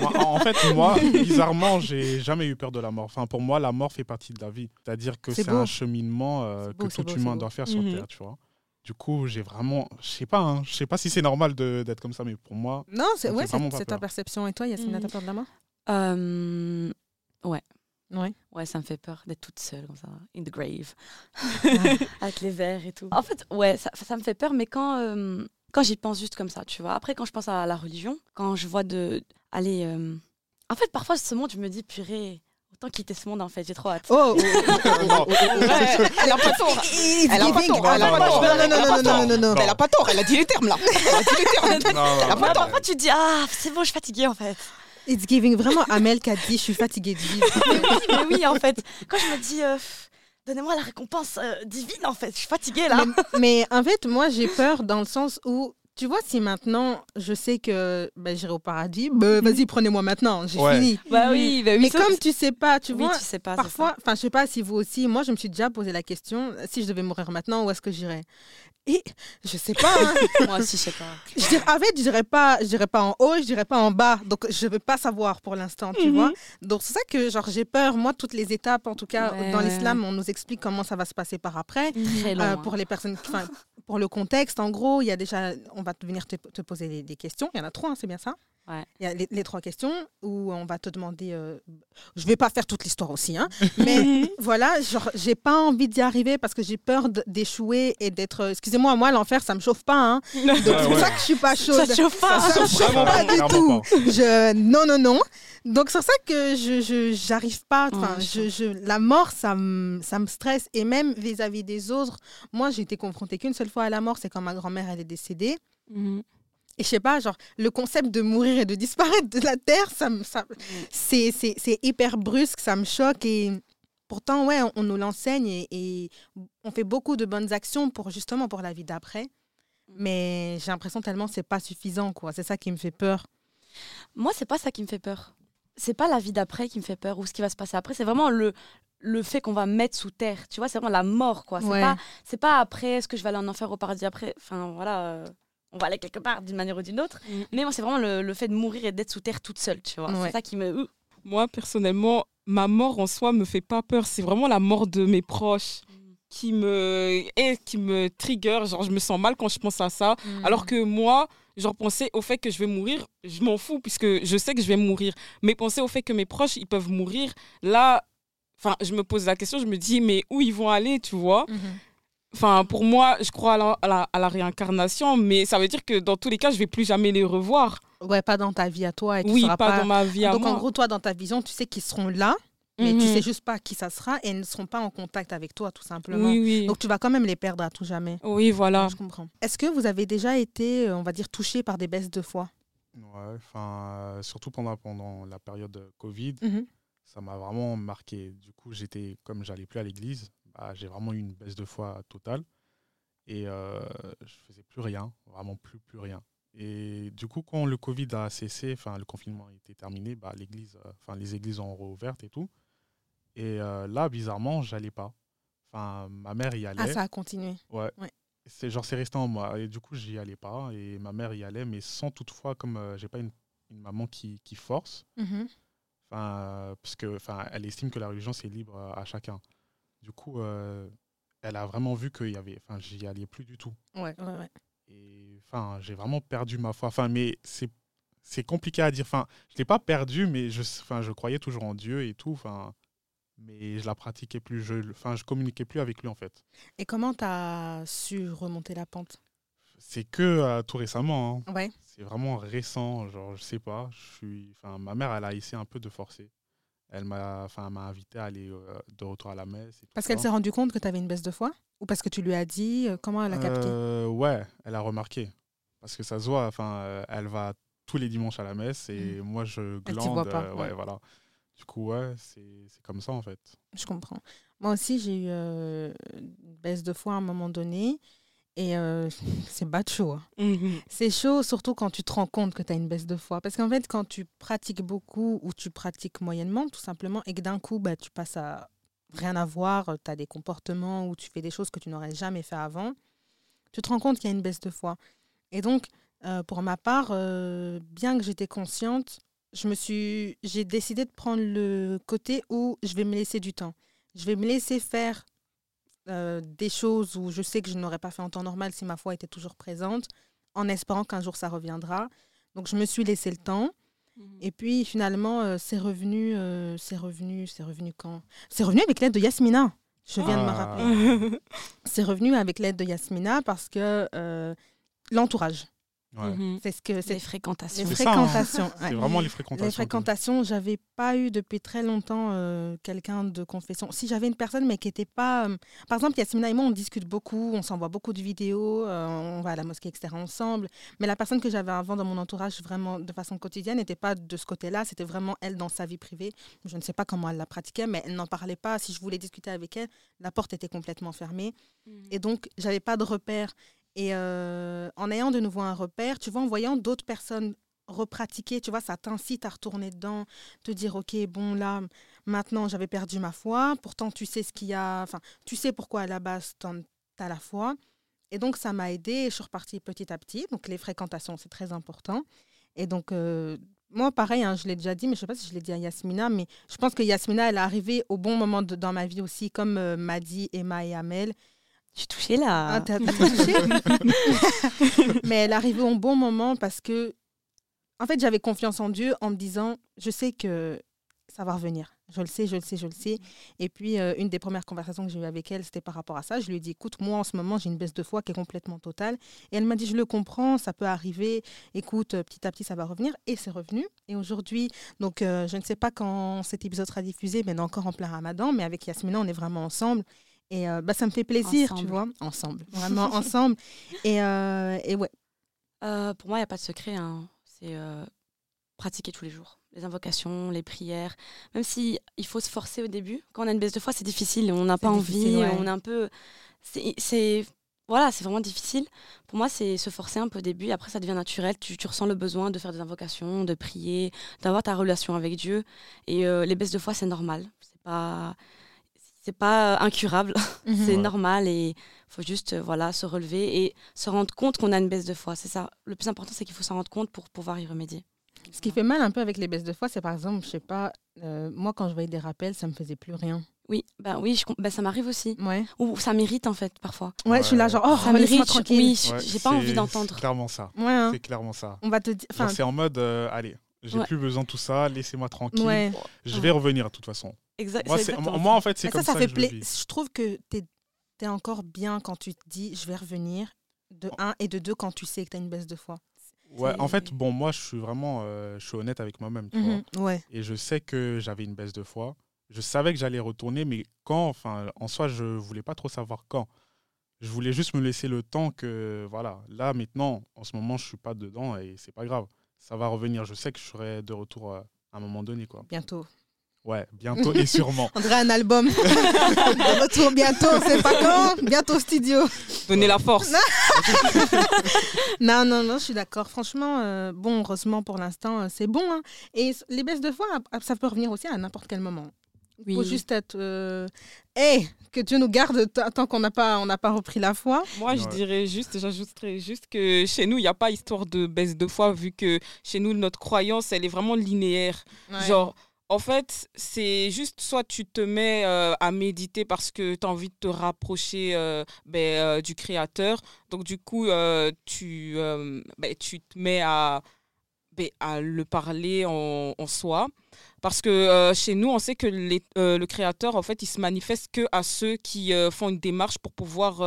Moi, en fait, moi, bizarrement, j'ai jamais eu peur de la mort. Enfin, pour moi, la mort fait partie de la vie. C'est-à-dire que C'est un cheminement euh, beau, que tout beau, humain doit faire sur Mhm. Terre, tu vois. Du coup, j'ai vraiment, je sais pas, hein, je sais pas si c'est normal de- d'être comme ça, mais pour moi, Non, c'est ouais, c'est c'est ta perception. Et toi, Yasmina, Mhm. t'as peur de la mort? Euh, Ouais. Ouais, ça me fait peur d'être toute seule comme ça, in the grave, Ouais. avec les verres et tout. En fait, ouais, ça, ça me fait peur, mais quand, euh, quand j'y pense juste comme ça, tu vois. Après, quand je pense à la religion, quand je vois de. Aller. euh, En fait, parfois, ce monde, je me dis, purée, autant quitter ce monde, en fait, j'ai trop hâte. Oh, oh, oh, oh, oh, oh. elle a pas tort. It's Elle a pas giving- tort, elle a pas tort. non, non, non, non, tort. non, non, non. Elle a pas tort, elle a dit les termes là. Elle a dit les termes. Elle a pas tort. parfois, tu dis, ah, c'est bon, je suis fatiguée, en fait. It's giving vraiment Amel qui a dit je suis fatiguée de vivre. mais, oui, mais oui, en fait. Quand je me dis, euh, donnez-moi la récompense euh, divine, en fait, je suis fatiguée, là. mais, mais en fait, moi, j'ai peur dans le sens où, tu vois, si maintenant je sais que ben, j'irai au paradis, ben, vas-y, prenez-moi maintenant, j'ai Ouais. fini. Bah oui, bah oui. Mais comme tu sais pas, tu oui, vois, tu sais pas. parfois, enfin, je sais pas si vous aussi, moi, je me suis déjà posé la question si je devais mourir maintenant, où est-ce que j'irais? Et je sais pas. hein. Moi aussi, je sais pas. Je dirais- en fait, je dirais pas, je dirais pas en haut, je dirais pas en bas. Donc, je veux pas savoir pour l'instant, tu Mhm. vois. Donc, c'est ça que, genre, j'ai peur. Moi, toutes les étapes, en tout cas, Ouais, dans l'islam, on nous explique comment ça va se passer par après. Très long. Euh, hein. pour les personnes, pour le contexte, en gros, il y a déjà, on va venir te, poser des, des questions. Il y en a trois, hein, c'est bien ça? Ouais. Il y a les, les trois questions où on va te demander. euh, je vais pas faire toute l'histoire aussi, hein, mais voilà, genre, j'ai pas envie d'y arriver parce que j'ai peur d'échouer et d'être. euh, Excusez-moi, moi, l'enfer, ça me chauffe pas, hein. Donc, c'est pour ouais. ça que je suis pas chaude. Ça te chauffe pas. Ça chauffe Vraiment pas du tout. Je... Non, non, non. Donc c'est pour ça que je j'arrive pas. Enfin, Ouais, je, je- la mort, ça me ça me stresse et même vis-à-vis des autres. Moi, j'ai été confrontée qu'une seule fois à la mort, c'est quand ma grand-mère elle est décédée. Mhm. Et je sais pas, genre le concept de mourir et de disparaître de la terre, ça ça, c'est hyper brusque, ça me choque et pourtant ouais, on, on nous l'enseigne et, et on fait beaucoup de bonnes actions pour justement pour la vie d'après. Mais j'ai l'impression tellement c'est pas suffisant quoi. C'est ça qui me fait peur. Moi, c'est pas ça qui me fait peur. C'est pas la vie d'après qui me fait peur ou ce qui va se passer après. C'est vraiment le, le fait qu'on va mettre sous terre. Tu vois, c'est vraiment la mort, quoi. C'est Ouais. pas, c'est pas après, est-ce que je vais aller en enfer au paradis après Enfin, voilà. euh, on va aller quelque part d'une manière ou d'une autre. Mm. Mais moi, c'est vraiment le, le fait de mourir et d'être sous terre toute seule, tu vois. Ouais. C'est ça qui me. Moi, personnellement, ma mort en soi me fait pas peur. C'est vraiment la mort de mes proches qui me, et qui me trigger. Genre, je me sens mal quand je pense à ça. Mm. Alors que moi, genre, penser au fait que je vais mourir, je m'en fous puisque je sais que je vais mourir. Mais penser au fait que mes proches, ils peuvent mourir, là, enfin, je me pose la question, je me dis, mais où ils vont aller, tu vois? Mhm. Enfin, pour moi, je crois à la, à, la, à la réincarnation, mais ça veut dire que dans tous les cas, je vais plus jamais les revoir. Ouais, pas dans ta vie à toi et tu oui, pas, dans ma vie à Donc moi. en gros, toi, dans ta vision, tu sais qu'ils seront là, mais tu Mhm. sais juste pas qui ça sera et ils ne seront pas en contact avec toi, tout simplement. Oui, oui. Donc tu vas quand même les perdre à tout jamais. oui, voilà. Je comprends. Est-ce que vous avez déjà été, euh, on va dire, touché par des baisses de foi? Ouais, enfin, euh, surtout pendant, pendant la période Covid, Mhm. ça m'a vraiment marqué. Du coup, j'étais, comme j'allais plus à l'église, bah, j'ai vraiment eu une baisse de foi totale. Et euh, je faisais plus rien, vraiment plus, plus rien. Et du coup, quand le Covid a cessé, enfin, le confinement a été terminé, bah, l'église, euh, enfin, les églises ont rouvert et tout. Et euh, là, bizarrement, j'allais pas. Enfin, ma mère y allait. Ah, ça a continué. Ouais. Ouais. C'est genre c'est resté en moi et du coup j'y allais pas et ma mère y allait mais sans toutefois comme euh, j'ai pas une, une maman qui, qui force Mhm. enfin parce que enfin elle estime que la religion c'est libre à chacun. Du coup euh, elle a vraiment vu qu'il y avait enfin j'y allais plus du tout Ouais, ouais, ouais. et enfin j'ai vraiment perdu ma foi enfin mais c'est c'est compliqué à dire enfin je l'ai pas perdu mais je enfin je croyais toujours en Dieu et tout enfin mais je la pratiquais plus je enfin je communiquais plus avec lui en fait. Et comment tu as su remonter la pente? C'est que euh, tout récemment hein. Ouais. C'est vraiment récent, genre je sais pas. Je suis, enfin ma mère elle a essayé un peu de forcer. Elle m'a, enfin invité à aller euh, de retour à la messe. et tout Parce qu'elle s'est rendue compte que tu avais une baisse de foi? Ou parce que tu lui as dit euh, Comment elle a capté? Euh, ouais, elle a remarqué parce que ça se voit. Enfin, elle va tous les dimanches à la messe et moi je Mm. Elle t'y glande. voit pas, ouais. ouais, voilà. Du coup ouais, c'est comme ça en fait. Je comprends. Moi aussi, j'ai eu une baisse de foi à un moment donné. Et euh, c'est bas de chaud. hein. Mhm. C'est chaud, surtout quand tu te rends compte que tu as une baisse de foi. Parce qu'en fait, quand tu pratiques beaucoup ou tu pratiques moyennement, tout simplement, et que d'un coup, bah, tu passes à rien à voir, tu as des comportements ou tu fais des choses que tu n'aurais jamais fait avant, tu te rends compte qu'il y a une baisse de foi. Et donc, euh, pour ma part, euh, bien que j'étais consciente, je me suis, j'ai décidé de prendre le côté où je vais me laisser du temps. Je vais me laisser faire euh, des choses où je sais que je n'aurais pas fait en temps normal si ma foi était toujours présente, en espérant qu'un jour ça reviendra. Donc je me suis laissé le temps. Et puis finalement, euh, c'est revenu, euh, c'est revenu, c'est revenu quand? C'est revenu avec l'aide de Yasmina. Je viens de me Ah. rappeler. C'est revenu avec l'aide de Yasmina parce que euh, l'entourage, Ouais. Mhm. c'est ce que Les c'est fréquentations. les hein. fréquentations. C'est ouais. vraiment les fréquentations. Les que- fréquentations, j'avais pas eu depuis très longtemps euh, quelqu'un de confession. Si j'avais une personne, mais qui n'était pas. euh, Par exemple, Yasmina et moi, on discute beaucoup, on s'envoie beaucoup de vidéos, euh, on va à la mosquée, etc. ensemble. Mais la personne que j'avais avant dans mon entourage, vraiment de façon quotidienne, n'était pas de ce côté-là. C'était vraiment elle dans sa vie privée. Je ne sais pas comment elle la pratiquait, mais elle n'en parlait pas. Si je voulais discuter avec elle, la porte était complètement fermée. Et donc, j'avais pas de repère. Et euh, en ayant de nouveau un repère, tu vois, en voyant d'autres personnes repratiquer, tu vois, ça t'incite à retourner dedans, te dire, OK, bon, là, maintenant, j'avais perdu ma foi. Pourtant, tu sais ce qu'il y a, enfin, tu sais pourquoi à la base, tu as la foi. Et donc, ça m'a aidé. Je suis repartie petit à petit. Donc, les fréquentations, c'est très important. Et donc, euh, moi, pareil, hein, je l'ai déjà dit, mais je ne sais pas si je l'ai dit à Yasmina, mais je pense que Yasmina, elle est arrivée au bon moment dans ma vie aussi, comme euh, m'a dit Emma et Amel. Je suis touchée là. Ah, t'as- touché Mais elle arrivée au bon moment parce que, en fait, j'avais confiance en Dieu en me disant, je sais que ça va revenir. Je le sais, je le sais, je le sais. Et puis, euh, une des premières conversations que j'ai eues avec elle, c'était par rapport à ça. Je lui ai dit, écoute, moi, en ce moment, j'ai une baisse de foi qui est complètement totale. Et elle m'a dit, je le comprends, ça peut arriver. Écoute, euh, petit à petit, ça va revenir. Et c'est revenu. Et aujourd'hui, donc, euh, je ne sais pas quand cet épisode sera diffusé, mais on est encore en plein ramadan. Mais avec Yasmina, on est vraiment ensemble. Et euh, bah, ça me fait plaisir, tu vois. Ensemble, vraiment ensemble. Et, euh, et ouais, Euh, pour moi, il n'y a pas de secret. hein. C'est pratiquer tous les jours. Les invocations, les prières. Même si il faut se forcer au début. Quand on a une baisse de foi, c'est difficile. On n'a pas envie. ouais. On est un peu. c'est- C'est. Voilà, c'est vraiment difficile. Pour moi, c'est se forcer un peu au début. Après, ça devient naturel. Tu, tu ressens le besoin de faire des invocations, de prier, d'avoir ta relation avec Dieu. Et euh, les baisses de foi, c'est normal. C'est pas. C'est pas incurable. Mhm. C'est Ouais. normal et faut juste euh, voilà se relever et se rendre compte qu'on a une baisse de foi. C'est ça. Le plus important, c'est qu'il faut s'en rendre compte pour pouvoir y remédier. Ce qui fait mal un peu avec les baisses de foi, c'est par exemple, je sais pas, euh, moi quand je voyais des rappels, ça me faisait plus rien. Oui, bah oui, je bah, ça m'arrive aussi. Ouais. Ou ça m'irrite en fait parfois. Ouais, je suis là genre, oh, ça laisse-moi m'irrite. je- tranquille. Oui, je- Ouais, j'ai pas envie d'entendre. C'est clairement ça. Ouais, hein. C'est clairement ça. on va te dire. C'est en mode, euh, allez, j'ai Ouais. plus besoin de tout ça, laissez-moi tranquille. ouais. Je vais revenir de toute façon. Exact. Moi, exactement moi, en fait, c'est comme ça, ça, ça fait que je le pla- vis. Je trouve que tu es, encore bien quand tu te dis, je vais revenir. De un et de deux quand tu sais que tu as une baisse de foi. Ouais, en fait, bon, moi, je suis vraiment euh, je suis honnête avec moi-même, tu vois. Mhm. Ouais. Et je sais que j'avais une baisse de foi. Je savais que j'allais retourner, mais quand, enfin, en soi, je voulais pas trop savoir quand. Je voulais juste me laisser le temps que, voilà, là, maintenant, en ce moment, je suis pas dedans et c'est pas grave. Ça va revenir. Je sais que je serai de retour euh, à un moment donné, quoi. Bientôt. Ouais, bientôt et sûrement. On dirait un album. de retour bientôt, c'est pas quand Bientôt au studio. Donnez la force. Non, non, non, je suis d'accord. Franchement, euh, bon, heureusement pour l'instant, euh, c'est bon. hein. Et s- les baisses de foi, ap- ça peut revenir aussi à n'importe quel moment. Il faut Oui. juste être. euh, hey, que Dieu nous garde t- tant qu'on n'a pas, on n'a pas repris la foi. Moi, je Ouais. dirais juste, j'ajouterais juste que chez nous, il n'y a pas histoire de baisse de foi, vu que chez nous, notre croyance, elle est vraiment linéaire. Genre, en fait, c'est juste soit tu te mets euh, à méditer parce que tu as envie de te rapprocher euh, ben, euh, du Créateur. Donc, du coup, tu, ben, tu te mets à, ben, à le parler en, en soi. Parce que chez nous, on sait que les- le Créateur, en fait, il se manifeste que à ceux qui font une démarche pour pouvoir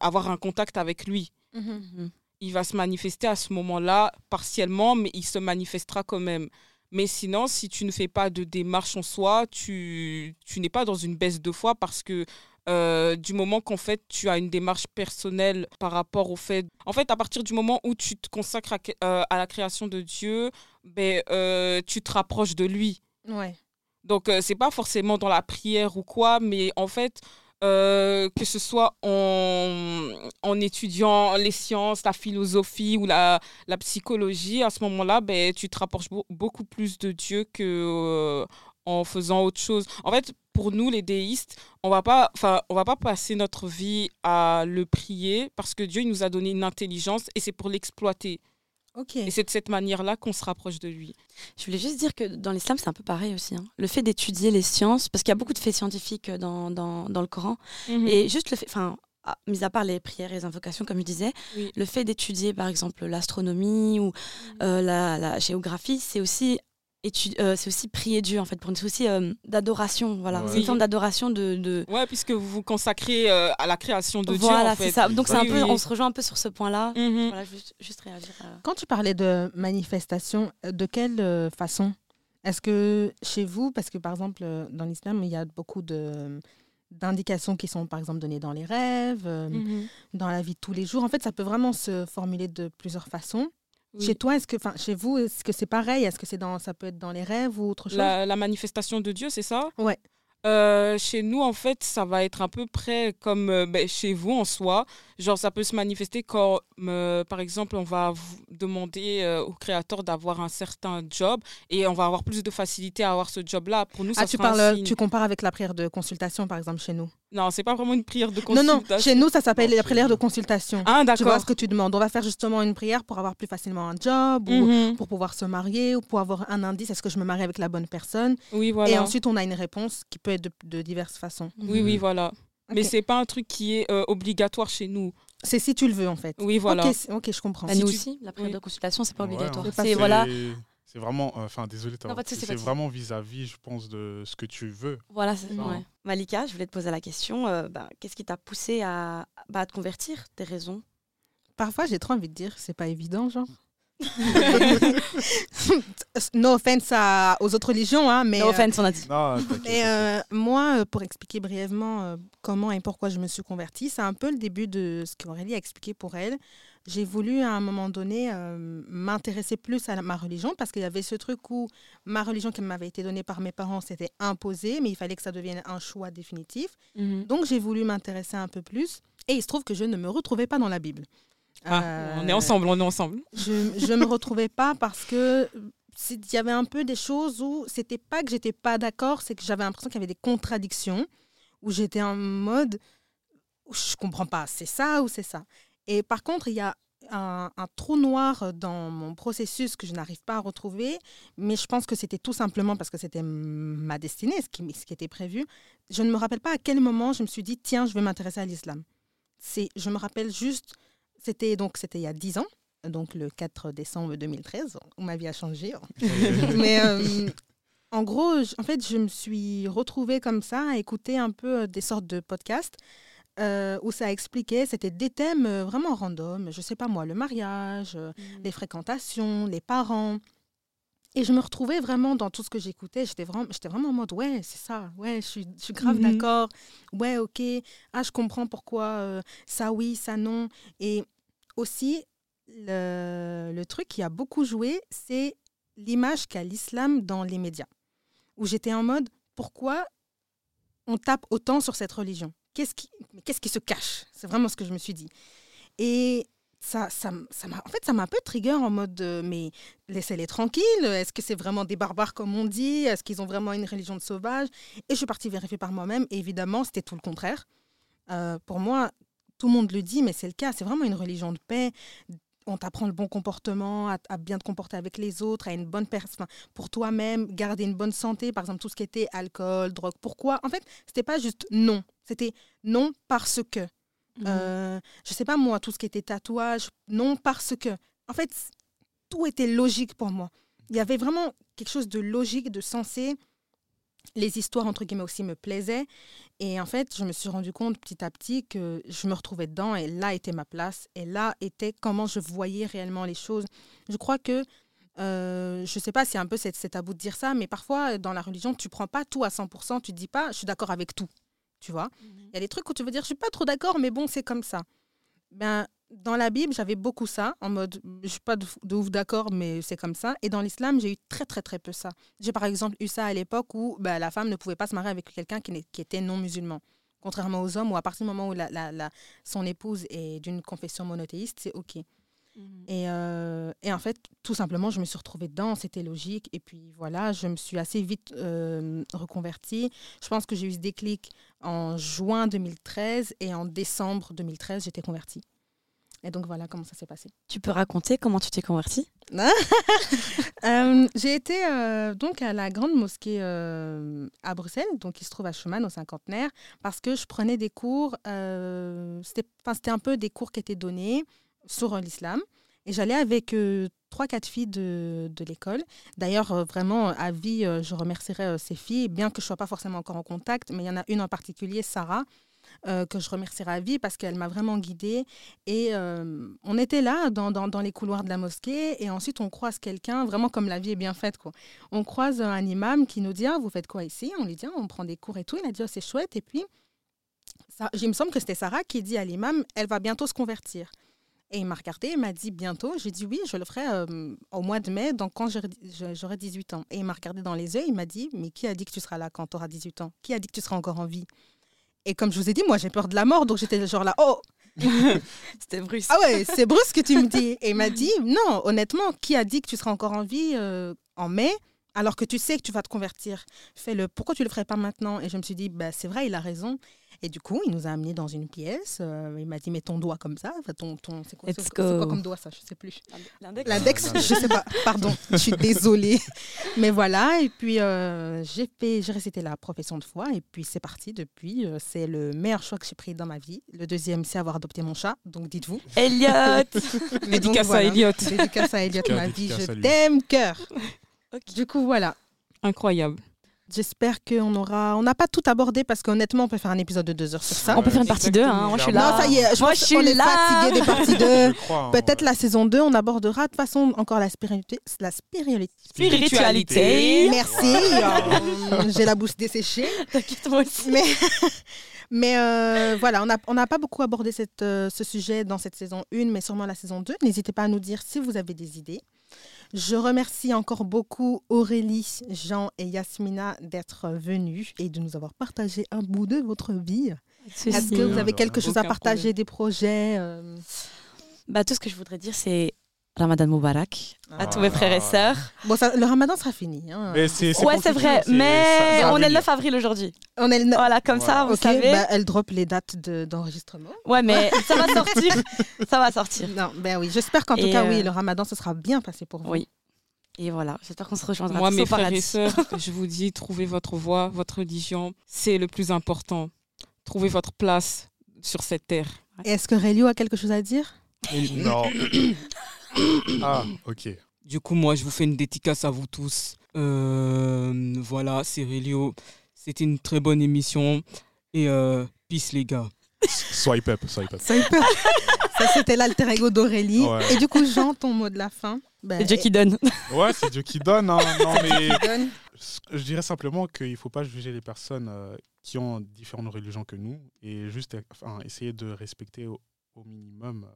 avoir un contact avec lui Mhm. Mhm. il va se manifester à ce moment-là partiellement, mais il se manifestera quand même. Mais sinon, si tu ne fais pas de démarche en soi, tu, tu n'es pas dans une baisse de foi parce que euh, du moment qu'en fait tu as une démarche personnelle par rapport au fait... En fait, à partir du moment où tu te consacres à, euh, à la création de Dieu, ben, euh, tu te rapproches de lui. Ouais. Donc, c'est pas forcément dans la prière ou quoi, mais en fait, euh, que ce soit en, en étudiant les sciences, la philosophie ou la, la psychologie, à ce moment-là, ben, tu te rapproches beau- beaucoup plus de Dieu que euh, en faisant autre chose. En fait, pour nous, les déistes, on va va pas passer notre vie à le prier parce que Dieu il nous a donné une intelligence et c'est pour l'exploiter. Et c'est de cette manière-là qu'on se rapproche de lui. Je voulais juste dire que dans l'islam, c'est un peu pareil aussi. hein. Le fait d'étudier les sciences, parce qu'il y a beaucoup de faits scientifiques dans, dans, dans le Coran, et juste le fait, enfin, ah, mis à part les prières et les invocations, comme je disais, Oui. le fait d'étudier par exemple l'astronomie ou euh, la, la géographie, c'est aussi euh, c'est aussi prier Dieu en fait, pour une c'est aussi euh, d'adoration. Voilà, Ouais. c'est une forme d'adoration de, de... Ouais, puisque vous vous consacrez euh, à la création de voilà, Dieu, en c'est ça. Donc c'est un Oui, peu, on se rejoint un peu sur ce point-là. Mhm. Voilà, juste, juste réagir. à- Quand tu parlais de manifestation, euh, de quelle euh, façon? Est-ce que chez vous, parce que par exemple euh, dans l'islam, il y a beaucoup de d'indications qui sont par exemple données dans les rêves, euh, Mhm. dans la vie de tous les jours. En fait, ça peut vraiment se formuler de plusieurs façons. Oui. Chez toi, est-ce que, enfin, chez vous, est-ce que c'est pareil? Est-ce que c'est dans, ça peut être dans les rêves ou autre chose? La, la manifestation de Dieu, c'est ça? Ouais. Euh, chez nous, en fait, ça va être un peu près comme euh, ben, chez vous en soi. Genre, ça peut se manifester quand, euh, par exemple, on va demander au créateur d'avoir un certain job et on va avoir plus de facilité à avoir ce job-là. Pour nous, ça Ah, tu parles, tu compares avec la prière de consultation, par exemple, chez nous? Non, c'est pas vraiment une prière de Non, consultation. non, chez nous, ça s'appelle Non, la prière de consultation. Ah, tu vois d'accord. ce que tu demandes. On va faire justement une prière pour avoir plus facilement un job ou Mhm. pour pouvoir se marier ou pour avoir un indice, est-ce que je me marie avec la bonne personne? Oui, voilà. Et ensuite, on a une réponse qui peut être de, de diverses façons. Oui, oui, voilà. Mais Ok. c'est pas un truc qui est euh, obligatoire chez nous. C'est si tu le veux, en fait. Oui, voilà. Ok, je comprends. Bah, Si nous tu- aussi, la prière oui. de consultation, c'est pas obligatoire. C'est voilà, C'est- vraiment, euh, enfin, désolé, c'est vraiment vis-à-vis, je pense, de ce que tu veux. Voilà, c'est ouais. Malika, je voulais te poser la question. euh, bah, Qu'est-ce qui t'a poussé à, bah, à te convertir Tes raisons? Parfois, j'ai trop envie de dire, c'est pas évident, genre. no offense à- aux autres religions, hein, mais, No euh, offense, on a dit. Non, mais euh, moi, pour expliquer brièvement euh, comment et pourquoi je me suis convertie, c'est un peu le début de ce qu'Aurélie a expliqué pour elle. J'ai voulu à un moment donné euh, m'intéresser plus à la- ma religion parce qu'il y avait ce truc où ma religion qui m'avait été donnée par mes parents, c'était imposé, mais il fallait que ça devienne un choix définitif. Mhm. Donc j'ai voulu m'intéresser un peu plus et il se trouve que je ne me retrouvais pas dans la Bible. Ah, Euh, On est ensemble, on est ensemble. je ne me retrouvais pas parce que il y avait un peu des choses où c'était pas que j'étais pas d'accord, c'est que j'avais l'impression qu'il y avait des contradictions, où j'étais en mode je comprends pas, c'est ça ou c'est ça. Et par contre, il y a un, un trou noir dans mon processus que je n'arrive pas à retrouver, mais je pense que c'était tout simplement parce que c'était ma destinée, ce qui, ce qui était prévu. Je ne me rappelle pas à quel moment je me suis dit, tiens, je vais m'intéresser à l'islam. C'est, je me rappelle juste, c'était donc c'était il y a 10 ans, donc le 4 décembre 2013, où ma vie a changé. Mais euh, en gros, en fait, je me suis retrouvée comme ça à écouter un peu euh, des sortes de podcasts euh, où ça expliquait, c'était des thèmes euh, vraiment random, je sais pas moi, le mariage, euh, les fréquentations, les parents. Et je me retrouvais vraiment dans tout ce que j'écoutais. J'étais vraiment, j'étais vraiment en mode, ouais, c'est ça, ouais, je suis, je suis grave Mhm. d'accord. Ouais, ok, ah, je comprends pourquoi euh, ça oui, ça non. Et aussi, le, le truc qui a beaucoup joué, c'est l'image qu'a l'islam dans les médias. Où j'étais en mode, pourquoi on tape autant sur cette religion? Qu'est-ce qui, se cache? C'est vraiment ce que je me suis dit. Et ça, ça, ça m'a, en fait, ça m'a un peu trigger en mode, euh, mais laissez-les tranquilles. Est-ce que c'est vraiment des barbares comme on dit? Est-ce qu'ils ont vraiment une religion de sauvage? Et je suis partie vérifier par moi-même. Et évidemment, c'était tout le contraire. Euh, pour moi, tout le monde le dit, mais c'est le cas. C'est vraiment une religion de paix. On t'apprend le bon comportement, à, à bien te comporter avec les autres, à une bonne personne, pour toi-même, garder une bonne santé. Par exemple, tout ce qui était alcool, drogue. Pourquoi? En fait, c'était pas juste non. C'était non parce que. Mhm. Euh, je sais pas moi, tout ce qui était tatouage, non parce que. En fait, tout était logique pour moi. Il y avait vraiment quelque chose de logique, de sensé. Les histoires, entre guillemets, aussi me plaisaient. Et en fait, je me suis rendu compte petit à petit que je me retrouvais dedans et là était ma place. Et là était comment je voyais réellement les choses. Je crois que, euh, je sais pas si c'est un peu c'est tabou de dire ça, mais parfois dans la religion, tu prends pas tout à 100%, tu dis pas je suis d'accord avec tout. Tu vois il y a des trucs où tu veux dire, je suis pas trop d'accord, mais bon, c'est comme ça. Ben, dans la Bible, j'avais beaucoup ça, en mode, je suis pas de, de ouf d'accord, mais c'est comme ça. Et dans l'islam, j'ai eu très, très, très peu ça. J'ai par exemple eu ça à l'époque où ben, la femme ne pouvait pas se marier avec quelqu'un qui, était non musulman. Contrairement aux hommes, où à partir du moment où la, la- la- son épouse est d'une confession monothéiste, c'est OK. Mhm. Et, euh, et en fait, tout simplement, je me suis retrouvée dedans, c'était logique. Et puis voilà, je me suis assez vite euh, reconvertie. Je pense que j'ai eu ce déclic en juin 2013 et en décembre 2013, j'étais convertie. Et donc voilà comment ça s'est passé. Tu peux raconter comment tu t'es convertie? Euh, j'ai été euh, donc à la grande mosquée euh, à Bruxelles, donc qui se trouve à Schumann au cinquantenaire, parce que je prenais des cours. C'était un peu des cours qui étaient donnés sur l'islam. Et j'allais avec trois, quatre filles de, de l'école. D'ailleurs, vraiment, à vie, je remercierai ces filles, bien que je ne sois pas forcément encore en contact, mais il y en a une en particulier, Sarah, euh, que je remercierai à vie parce qu'elle m'a vraiment guidée. Et euh, on était là, dans, dans, les couloirs de la mosquée, et ensuite on croise quelqu'un, vraiment comme la vie est bien faite. Quoi. On croise un imam qui nous dit ah, Vous faites quoi ici? On lui dit Ah, On prend des cours et tout. Il a dit Oh, C'est chouette. Et puis, ça, il me semble que c'était Sarah qui dit à l'imam Elle va bientôt se convertir. Et il m'a regardé, il m'a dit bientôt? J'ai dit oui, je le ferai euh, au mois de mai, donc quand j'aurai j'aurai 18 ans. Et il m'a regardé dans les yeux, il m'a dit Mais qui a dit que tu seras là quand tu auras 18 ans? Qui a dit que tu seras encore en vie? Et comme je vous ai dit, moi j'ai peur de la mort, donc j'étais genre là Oh C'était brusque. Ah ouais, c'est brusque que tu me dis. Et il m'a dit Non, honnêtement, qui a dit que tu seras encore en vie euh, en mai alors que tu sais que tu vas te convertir? Fais-le. Pourquoi tu le ferais pas maintenant? Et je me suis dit bah, C'est vrai, il a raison. Et du coup, il nous a amenés dans une pièce. euh, il m'a dit, mets ton doigt comme ça. Enfin, ton, ton, c'est quoi, c'est- quoi comme doigt, ça Je sais plus. L'index. L'index, je sais pas. Pardon, je suis désolée. Mais voilà, et puis euh, j'ai fait, j'ai récité la profession de foi, et puis c'est parti depuis. euh, c'est le meilleur choix que j'ai pris dans ma vie. Le deuxième, c'est avoir adopté mon chat, donc dites-vous. Elliot Mais donc, Dédicace à. Elliot. Dédicace à Elliot, ma vie, je t'aime, cœur. Ok. Du coup, voilà. Incroyable. J'espère qu'on aura. On n'a pas tout abordé parce qu'honnêtement, on peut faire un épisode de deux heures sur ça. On peut faire une partie 2, Exactement. hein. moi je suis là. Non, ça y est, je moi pense je suis qu'on est là. fatigué des parties 2. Je crois, hein, Peut-être ouais. la saison 2, on abordera de toute façon encore la spiritualité. La spiritualité. Spiritualité. Merci. J'ai la bouche desséchée. T'inquiète, moi aussi. Mais, mais euh, voilà, on n'a on pas beaucoup abordé cette, euh, ce sujet dans cette saison 1, mais sûrement la saison 2. N'hésitez pas à nous dire si vous avez des idées. Je remercie encore beaucoup Aurélie, Jean et Yasmina d'être venus et de nous avoir partagé un bout de votre vie. Est-ce que vous avez quelque chose à partager, problème. des projets euh, Bah, tout ce que je voudrais dire, c'est Ramadan Moubarak à Ah. tous mes frères et sœurs. Bon, ça, le ramadan sera fini. hein. Mais c'est- c'est Ouais, c'est vrai, mais ça- ça va on est le venir. 9 avril aujourd'hui. On est le neuf- Voilà, comme ça, vous savez. bah, elle drop les dates de- d'enregistrement. Ouais, mais ça va sortir. ça va sortir. Non, ben oui, j'espère qu'en tout cas, oui, euh, le ramadan, ce sera bien passé pour vous. Oui. Et voilà, j'espère qu'on se rejoindra Moi, tous mes frères et sœurs, je vous dis, trouvez votre voie, votre religion. C'est le plus important. Trouvez votre place sur cette terre. Et Est-ce que Relio a quelque chose à dire? Non. ah, ok. Du coup, moi, je vous fais une dédicace à vous tous. Euh, voilà, c'est Relio. C'était une très bonne émission. Et euh, peace, les gars. Swipe up, swipe up. Ça, il peut- Ça, c'était l'alter ego d'Aurélie. Ouais. Et du coup, Jean, ton mot de la fin Ben, C'est Dieu qui donne. Ouais, c'est Dieu qui donne. hein. Non, mais qui donne. je dirais simplement qu'il ne faut pas juger les personnes euh, qui ont différentes religions que nous et juste enfin, essayer de respecter au, au minimum euh,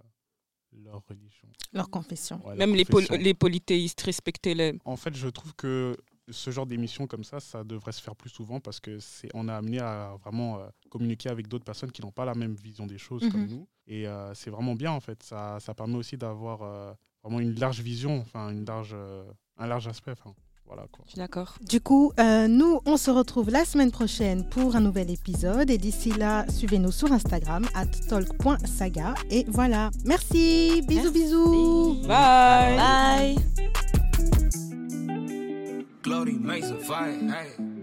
leur religion. Leur confession. Ouais, leur Même les, confession. les polythéistes, respectez-les. En fait, je trouve que ce genre d'émission comme ça, ça devrait se faire plus souvent parce que c'est on a amené à vraiment euh, communiquer avec d'autres personnes qui n'ont pas la même vision des choses comme Mhm. nous. Et euh, c'est vraiment bien en fait. Ça, ça permet aussi d'avoir euh, vraiment une large vision, enfin une large, euh, un large aspect. Voilà quoi. Je suis d'accord. Du coup, euh, nous, on se retrouve la semaine prochaine pour un nouvel épisode. Et d'ici là, suivez-nous sur Instagram, at talk.saga. Et voilà. Merci. Bisous, Merci. bisous. Bye. Bye. Glory makes a fight. Hey.